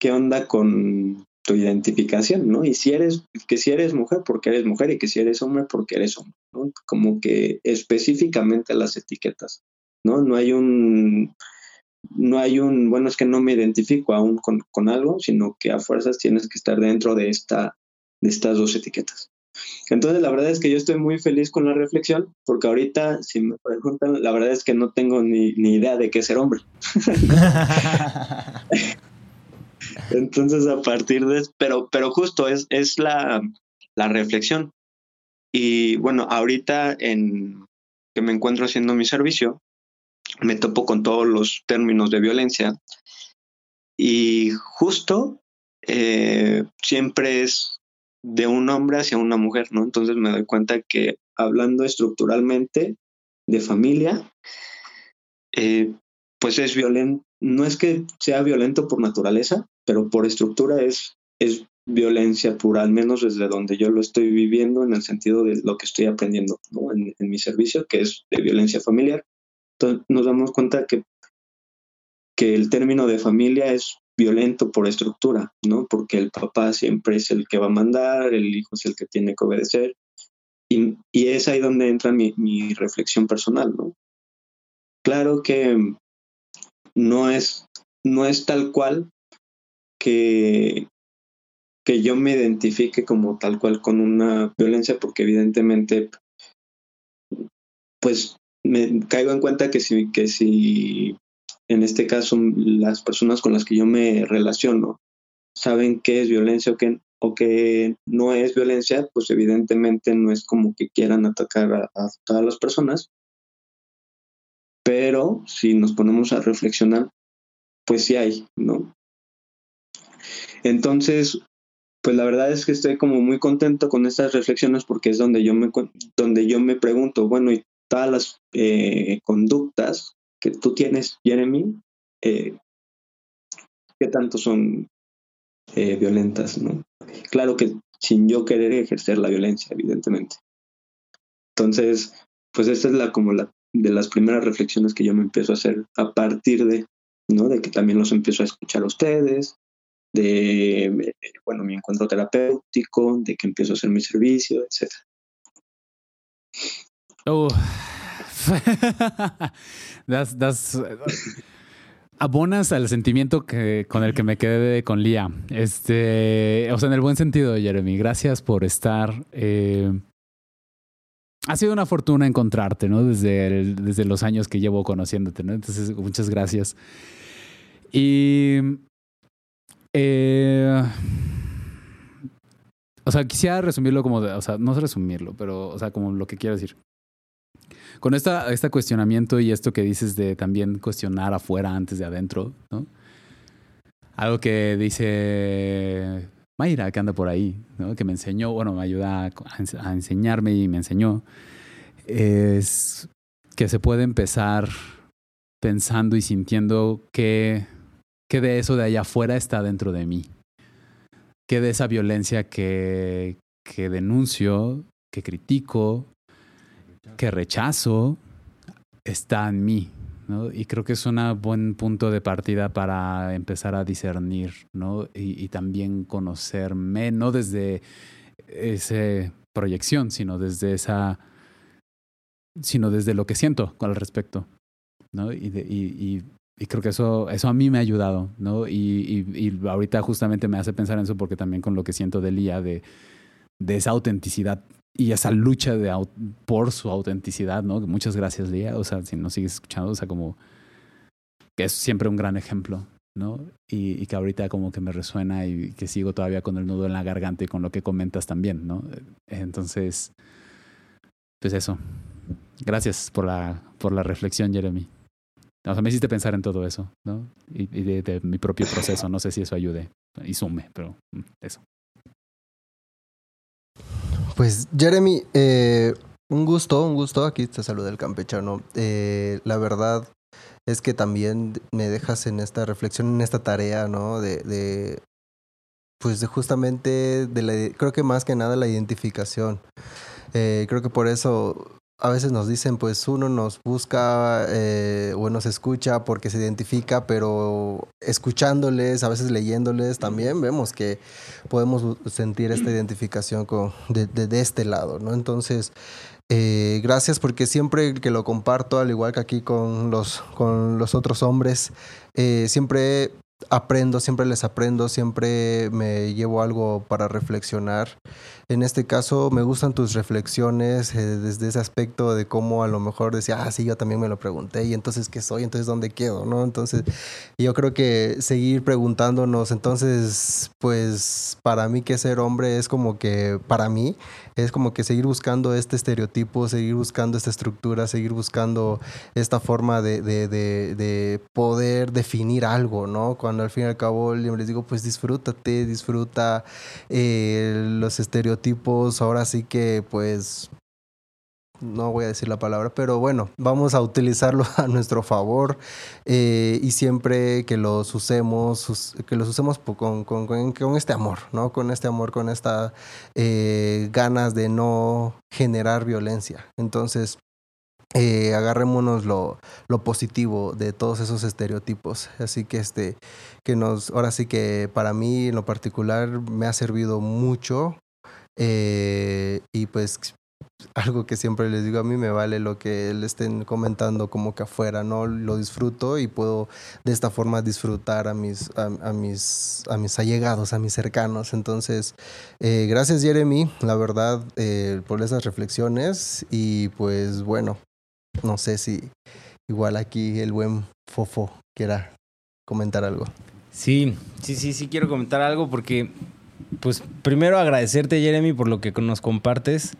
¿qué onda con tu identificación, no? Y si eres, que si eres mujer, porque eres mujer, y que si eres hombre, porque eres hombre, ¿no? Como que específicamente las etiquetas, ¿no? No hay un, no hay un, bueno, es que no me identifico aún con, con algo, sino que a fuerzas tienes que estar dentro de esta, de estas dos etiquetas. Entonces, la verdad es que yo estoy muy feliz con la reflexión, porque ahorita, si me preguntan, la verdad es que no tengo ni, ni idea de qué ser hombre. Entonces, a partir de pero, pero justo es, es la, la reflexión. Y bueno, ahorita en que me encuentro haciendo mi servicio, me topo con todos los términos de violencia y justo eh, siempre es de un hombre hacia una mujer, ¿no? Entonces me doy cuenta que hablando estructuralmente de familia, eh, pues es violento, no es que sea violento por naturaleza, pero por estructura es, es violencia pura, al menos desde donde yo lo estoy viviendo en el sentido de lo que estoy aprendiendo ¿no? en, mi servicio, que es de violencia familiar. Entonces nos damos cuenta que, que el término de familia es violento por estructura, ¿no? Porque el papá siempre es el que va a mandar, el hijo es el que tiene que obedecer. Y, y es ahí donde entra mi, mi reflexión personal, ¿no? Claro que no es, no es tal cual que, que yo me identifique como tal cual con una violencia, porque evidentemente, pues me caigo en cuenta que si, que si en este caso las personas con las que yo me relaciono saben qué es violencia o qué, o que no es violencia, pues evidentemente no es como que quieran atacar a, a todas las personas. Pero si nos ponemos a reflexionar, pues sí hay, ¿no? Entonces, pues la verdad es que estoy como muy contento con estas reflexiones porque es donde yo me, donde yo me pregunto, bueno, y todas las eh, conductas que tú tienes, Jeremy, eh, ¿qué tanto son eh, violentas? ¿no? Claro que sin yo querer ejercer la violencia, evidentemente. Entonces, pues esta es la como la de las primeras reflexiones que yo me empiezo a hacer a partir de, ¿no? De que también los empiezo a escuchar a ustedes, de, bueno, mi encuentro terapéutico, de que empiezo a hacer mi servicio, etc. Oh. das, das, abonas al sentimiento que, con el que me quedé con Lía. Este, o sea, en el buen sentido, Jeremy. Gracias por estar. Eh, ha sido una fortuna encontrarte, ¿no? Desde, desde los años que llevo conociéndote, ¿no? Entonces, muchas gracias. Y eh, o sea, quisiera resumirlo como, o sea, no sé resumirlo, pero, o sea, como lo que quiero decir. Con esta, este cuestionamiento y esto que dices de también cuestionar afuera antes de adentro, ¿no? Algo que dice Mayra, que anda por ahí, ¿no? Que me enseñó, bueno, me ayuda a, a enseñarme y me enseñó, es que se puede empezar pensando y sintiendo que que de eso de allá afuera está dentro de mí. Que de esa violencia que, que denuncio, que critico, que rechazo, está en mí. ¿No? Y creo que es un buen punto de partida para empezar a discernir ¿no? y, también conocerme, no desde esa proyección, sino desde esa sino desde lo que siento al respecto. Y, creo que eso, eso a mí me ha ayudado. Y, ahorita justamente me hace pensar en eso porque también con lo que siento de Lía, de esa autenticidad y esa lucha de, por su autenticidad, ¿no? Muchas gracias, Lía. O sea, si nos sigues escuchando, o sea, como que es siempre un gran ejemplo, ¿no? Y, que ahorita como que me resuena y que sigo todavía con el nudo en la garganta y con lo que comentas también, ¿no? Entonces, pues eso. Gracias por la, por la reflexión, Jeremy. O sea, me hiciste pensar en todo eso, ¿no? Y, de, mi propio proceso. No sé si eso ayude y sume, pero mm, eso. Pues, Jeremy, eh, un gusto, un gusto. Aquí te saluda el campechano. Eh, la verdad es que también me dejas en esta reflexión, en esta tarea, ¿no? De, de pues de justamente, de la, creo que más que nada la identificación. Eh, creo que por eso a veces nos dicen, pues uno nos busca eh, o nos escucha porque se identifica, pero escuchándoles, a veces leyéndoles, también vemos que podemos sentir esta identificación con, de, de, de este lado, ¿no? Entonces, eh, gracias porque siempre que lo comparto, al igual que aquí con los, con los otros hombres, eh, siempre aprendo, siempre les aprendo, siempre me llevo algo para reflexionar En este caso me gustan tus reflexiones eh, desde ese aspecto de cómo a lo mejor decía, ah, sí, yo también me lo pregunté y entonces qué soy, entonces dónde quedo, ¿no? Entonces yo creo que seguir preguntándonos, entonces, pues para mí que ser hombre es como que, para mí, es como que seguir buscando este estereotipo, seguir buscando esta estructura, seguir buscando esta forma de, de, de, de poder definir algo, ¿no? Cuando al fin y al cabo les digo, pues disfrútate, disfruta eh, los estereotipos, ahora sí que pues no voy a decir la palabra, pero bueno, vamos a utilizarlo a nuestro favor eh, y siempre que los usemos, que los usemos con, con, con, este amor, ¿no? Con este amor, con esta eh, ganas de no generar violencia. Entonces, eh, agarrémonos lo, lo, positivo de todos esos estereotipos. Así que este, que nos, ahora sí que para mí en lo particular me ha servido mucho. Eh, y pues algo que siempre les digo, a mí me vale lo que le estén comentando como que afuera, ¿no? Lo disfruto y puedo de esta forma disfrutar a mis, a, mis, a mis allegados, a mis cercanos. Entonces, eh, gracias Jeremy, la verdad, eh, por esas reflexiones y pues bueno, no sé si igual aquí el buen Fofo quiera comentar algo. Sí, sí, sí, sí quiero comentar algo porque, pues primero agradecerte Jeremy por lo que nos compartes.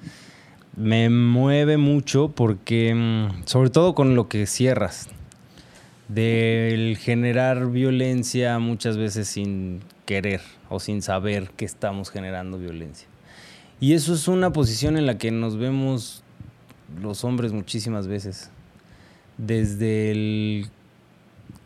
Me mueve mucho porque, mm, sobre todo con lo que cierras, del generar violencia muchas veces sin querer o sin saber que estamos generando violencia. Y eso es una posición en la que nos vemos los hombres muchísimas veces. Desde el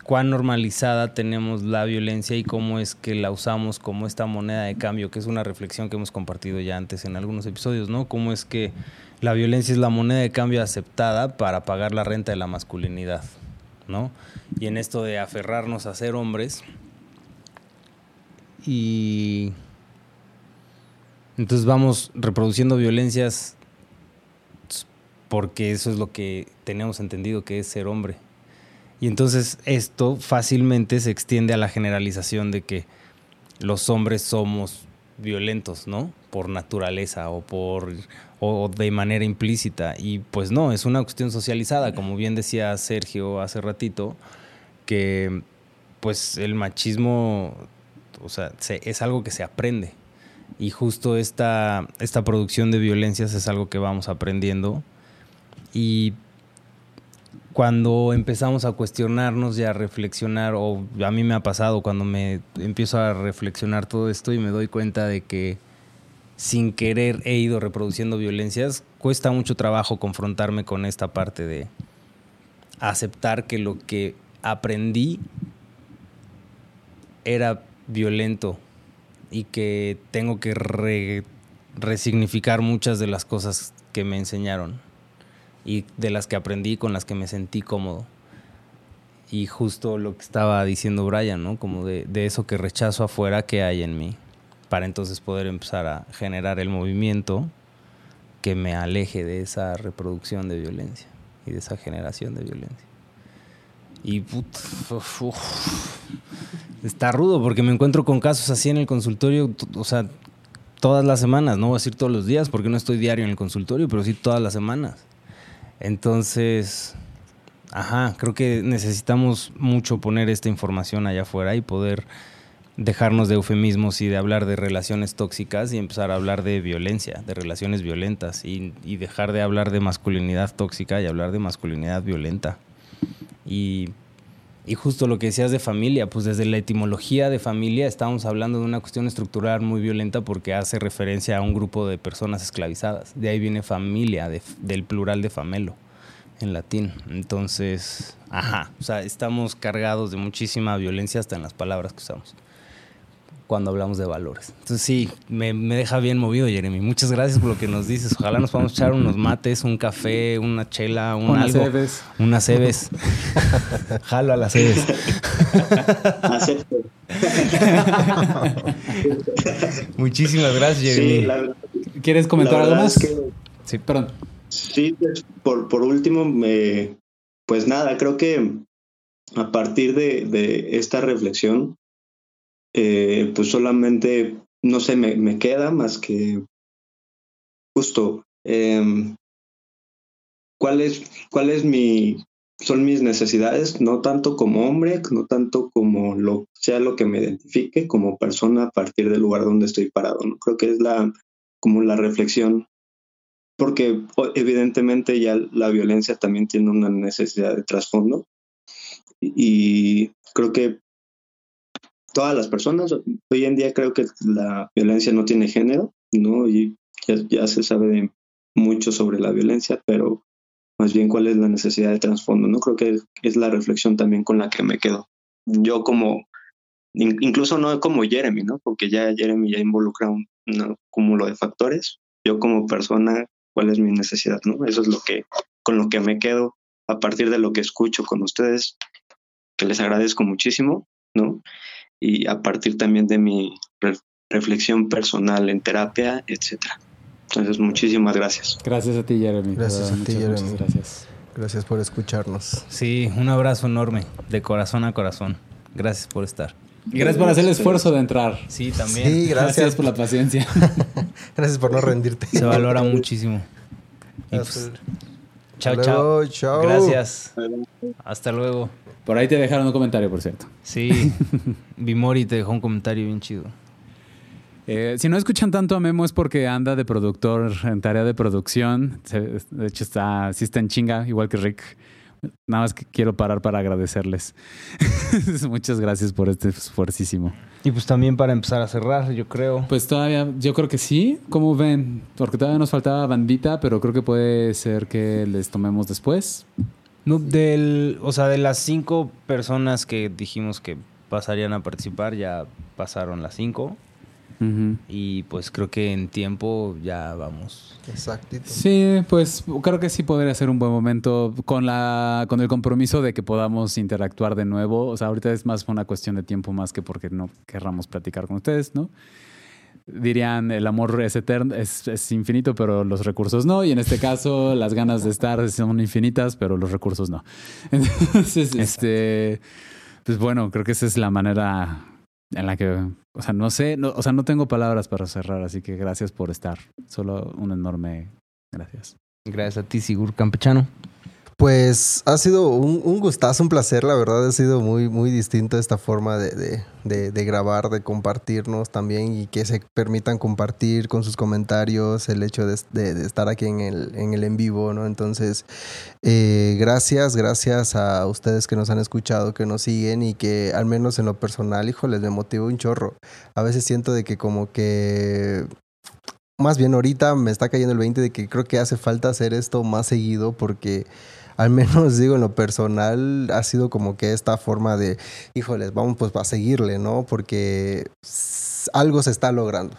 cuán normalizada tenemos la violencia y cómo es que la usamos como esta moneda de cambio, que es una reflexión que hemos compartido ya antes en algunos episodios, ¿no? Cómo es que la violencia es la moneda de cambio aceptada para pagar la renta de la masculinidad, ¿no? Y en esto de aferrarnos a ser hombres y entonces vamos reproduciendo violencias porque eso es lo que tenemos entendido que es ser hombre. Y entonces esto fácilmente se extiende a la generalización de que los hombres somos violentos, ¿no? Por naturaleza o por o de manera implícita y pues no, es una cuestión socializada, como bien decía Sergio hace ratito, que pues el machismo o sea, es algo que se aprende. Y justo esta, esta producción de violencias es algo que vamos aprendiendo y cuando empezamos a cuestionarnos y a reflexionar, o a mí me ha pasado cuando me empiezo a reflexionar todo esto y me doy cuenta de que sin querer he ido reproduciendo violencias, cuesta mucho trabajo confrontarme con esta parte de aceptar que lo que aprendí era violento y que tengo que resignificar muchas de las cosas que me enseñaron y de las que aprendí, con las que me sentí cómodo. Y justo lo que estaba diciendo Brian, ¿no? Como de, de eso que rechazo afuera que hay en mí, para entonces poder empezar a generar el movimiento que me aleje de esa reproducción de violencia y de esa generación de violencia. Y put, está rudo porque me encuentro con casos así en el consultorio, o sea, todas las semanas, no voy a decir todos los días porque no estoy diario en el consultorio, pero sí todas las semanas. Entonces, ajá, creo que necesitamos mucho poner esta información allá afuera y poder dejarnos de eufemismos y de hablar de relaciones tóxicas y empezar a hablar de violencia, de relaciones violentas y, y dejar de hablar de masculinidad tóxica y hablar de masculinidad violenta. Y y justo lo que decías de familia, pues desde la etimología de familia estamos hablando de una cuestión estructural muy violenta porque hace referencia a un grupo de personas esclavizadas. De ahí viene familia, del plural de famelo en latín. Entonces, ajá, o sea, estamos cargados de muchísima violencia hasta en las palabras que usamos cuando hablamos de valores. Entonces sí, me, deja bien movido, Jeremy. Muchas gracias por lo que nos dices. Ojalá nos podamos echar unos mates, un café, una chela, un unas algo. Cebes. Unas cebes. Jalo a las cebes. Acepto. Muchísimas gracias, Jeremy. ¿Quieres comentar algo más? Sí, perdón. Sí, pues, por, por último, me, pues nada, creo que a partir de, de esta reflexión eh, pues solamente, no sé, me, me, queda más que justo, em, ¿cuál es, cuál es mi, son mis necesidades, no tanto como hombre, no tanto como lo sea lo que me identifique como persona a partir del lugar donde estoy parado, ¿no? Creo que es la, como la reflexión, porque evidentemente ya la violencia también tiene una necesidad de trasfondo y creo que todas las personas, hoy en día creo que la violencia no tiene género, ¿no? Y ya, se sabe mucho sobre la violencia, pero más bien cuál es la necesidad de trasfondo, ¿no? Creo que es la reflexión también con la que me quedo. Yo como, in- incluso no como Jeremy, ¿no? Porque ya Jeremy ya involucra un, un cúmulo de factores. Yo como persona, ¿cuál es mi necesidad, no? Eso es lo que, con lo que me quedo a partir de lo que escucho con ustedes, que les agradezco muchísimo, ¿no? Y a partir también de mi re- reflexión personal en terapia, etcétera. Entonces, muchísimas gracias. Gracias a ti, Jeremy. Gracias a ti, Jeremy. muchas gracias. Gracias por escucharnos. Sí, un abrazo enorme, de corazón a corazón. Gracias por estar. Y gracias por hacer el esfuerzo de entrar. Sí, también. Sí, gracias. por la paciencia. Gracias por no rendirte. Se valora muchísimo. Y pues, chao, Hasta chao. luego, chao. Gracias. Hasta luego. Por ahí te dejaron un comentario, por cierto. Sí, Bimori te dejó un comentario bien chido. Eh, si no escuchan tanto a Memo es porque anda de productor en tarea de producción. De hecho, está, sí está en chinga, igual que Rick. Nada más que quiero parar para agradecerles. Muchas gracias por este esfuercísimo. Y pues también para empezar a cerrar, yo creo. Pues todavía, yo creo que sí. ¿Cómo ven? Porque todavía nos faltaba bandita, pero creo que puede ser que les tomemos después. No, del, o sea, de las cinco personas que dijimos que pasarían a participar, ya pasaron las cinco. Y pues creo que en tiempo ya vamos. Exactito. Sí, pues creo que sí podría ser un buen momento con la con el compromiso de que podamos interactuar de nuevo. O sea, ahorita es más una cuestión de tiempo más que porque no querramos platicar con ustedes, ¿no? Dirían el amor es eterno, es, es infinito, pero los recursos no. Y en este caso, las ganas de estar son infinitas, pero los recursos no. Entonces, este, pues bueno, creo que esa es la manera en la que, o sea, no sé, no, o sea, no tengo palabras para cerrar, así que gracias por estar. Solo un enorme gracias. Gracias a ti, Sigur Campechano. Pues ha sido un, gustazo, un placer, la verdad ha sido muy, muy distinto esta forma de, grabar, de compartirnos también y que se permitan compartir con sus comentarios el hecho de, estar aquí en el, en el en vivo, ¿no? Entonces, eh, gracias, gracias a ustedes que nos han escuchado, que nos siguen y que al menos en lo personal, híjoles, me motiva un chorro. A veces siento de que como que más bien ahorita me está cayendo el 20 de que creo que hace falta hacer esto más seguido porque al menos digo en lo personal ha sido como que esta forma de, híjoles, vamos pues a seguirle, ¿no? Porque algo se está logrando,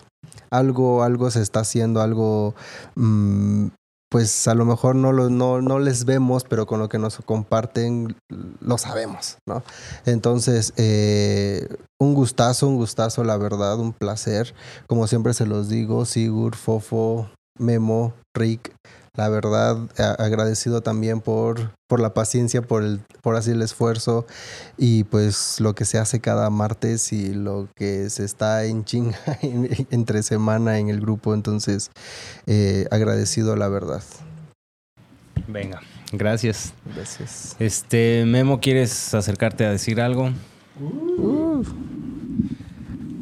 algo, algo se está haciendo, algo, mm, pues a lo mejor no, lo, no, no les vemos, pero con lo que nos comparten lo sabemos, ¿no? Entonces, eh, un gustazo, un gustazo, la verdad, un placer. Como siempre se los digo, Sigur, Fofo, Memo, Rick, la verdad, agradecido también por, por la paciencia, por, el, por así el esfuerzo y pues lo que se hace cada martes y lo que se está en chinga en- entre semana en el grupo. Entonces, eh, agradecido, la verdad. Venga, gracias. Gracias. Este, Memo, ¿quieres acercarte a decir algo?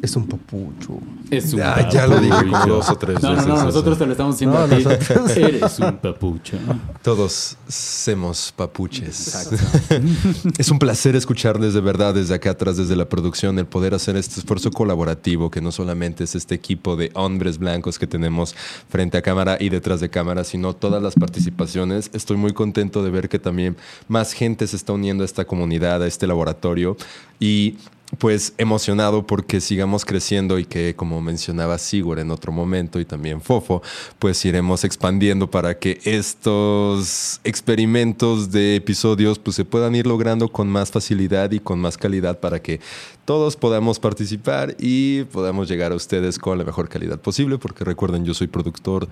Es un papucho. Es un Ah, ya lo dije como dos o tres No, no, veces no, nosotros te lo estamos diciendo No, a ti. nosotros- Eres un papucho. Todos somos papuches. es un placer escucharles de verdad desde acá atrás, desde la producción, el poder hacer este esfuerzo colaborativo, que no solamente es este equipo de hombres blancos que tenemos frente a cámara y detrás de cámara, sino todas las participaciones. Estoy muy contento de ver que también más gente se está uniendo a esta comunidad, a este laboratorio. Y pues emocionado porque sigamos creciendo y que como mencionaba Sigur en otro momento y también Fofo, pues iremos expandiendo para que estos experimentos de episodios pues se puedan ir logrando con más facilidad y con más calidad para que todos podamos participar y podamos llegar a ustedes con la mejor calidad posible porque recuerden yo soy productor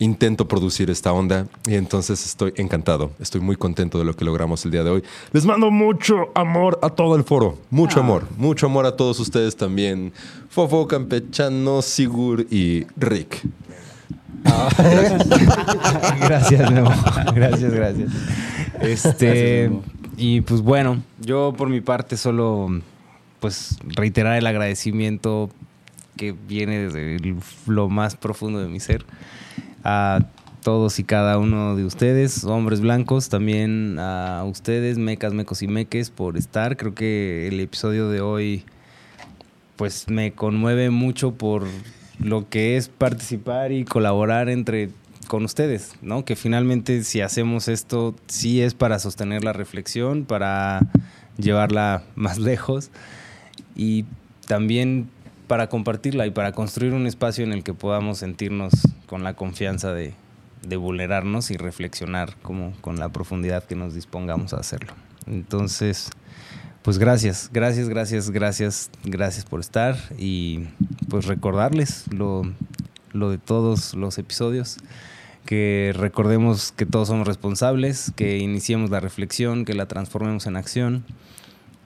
intento producir esta onda y entonces estoy encantado, estoy muy contento de lo que logramos el día de hoy. Les mando mucho amor a todo el foro, mucho amor, mucho amor a todos ustedes también, Fofo, Campechano, Sigur y Rick. gracias, Memo. Gracias, gracias. Este, Gracias, Memo. y pues bueno, yo por mi parte solo pues reiterar el agradecimiento que viene desde el- lo más profundo de mi ser a todos y cada uno de ustedes, hombres blancos, también a ustedes, mecas, mecos y meques, por estar. Creo que el episodio de hoy pues me conmueve mucho por lo que es participar y colaborar entre con ustedes, ¿no? Que finalmente si hacemos esto sí es para sostener la reflexión, para llevarla más lejos y también para compartirla y para construir un espacio en el que podamos sentirnos con la confianza de, vulnerarnos y reflexionar como con la profundidad que nos dispongamos a hacerlo. Entonces, pues gracias, gracias, gracias, gracias, gracias por estar y pues recordarles lo, lo de todos los episodios, que recordemos que todos somos responsables, que iniciemos la reflexión, que la transformemos en acción,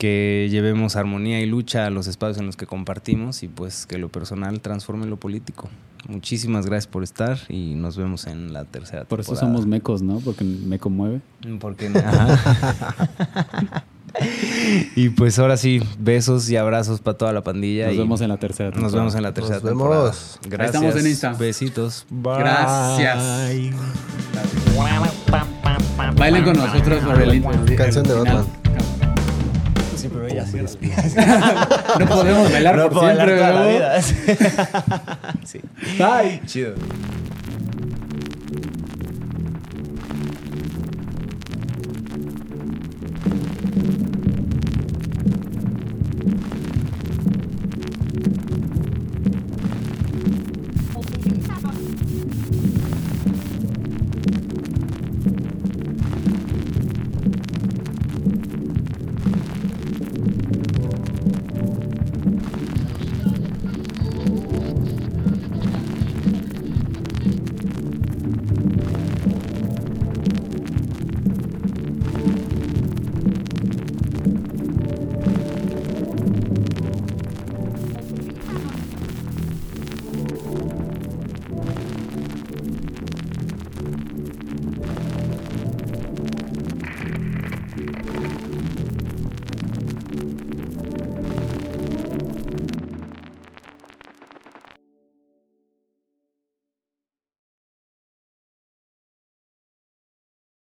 que llevemos armonía y lucha a los espacios en los que compartimos y pues que lo personal transforme lo político. Muchísimas gracias por estar y nos vemos en la tercera Por eso temporada. somos mecos, ¿no? Porque me conmueve. Porque, ajá. y pues ahora sí, besos y abrazos para toda la pandilla. Nos y vemos en la tercera Nos temporada. vemos en la tercera Nos temporada. vemos. Ahí Gracias. estamos en Insta. Besitos. Bye. Gracias. Bailen con nosotros por el el- Canción de Batman. Sí, pero ella sí. No podemos bailar No por siempre, la vida. sí. Bye. Chido.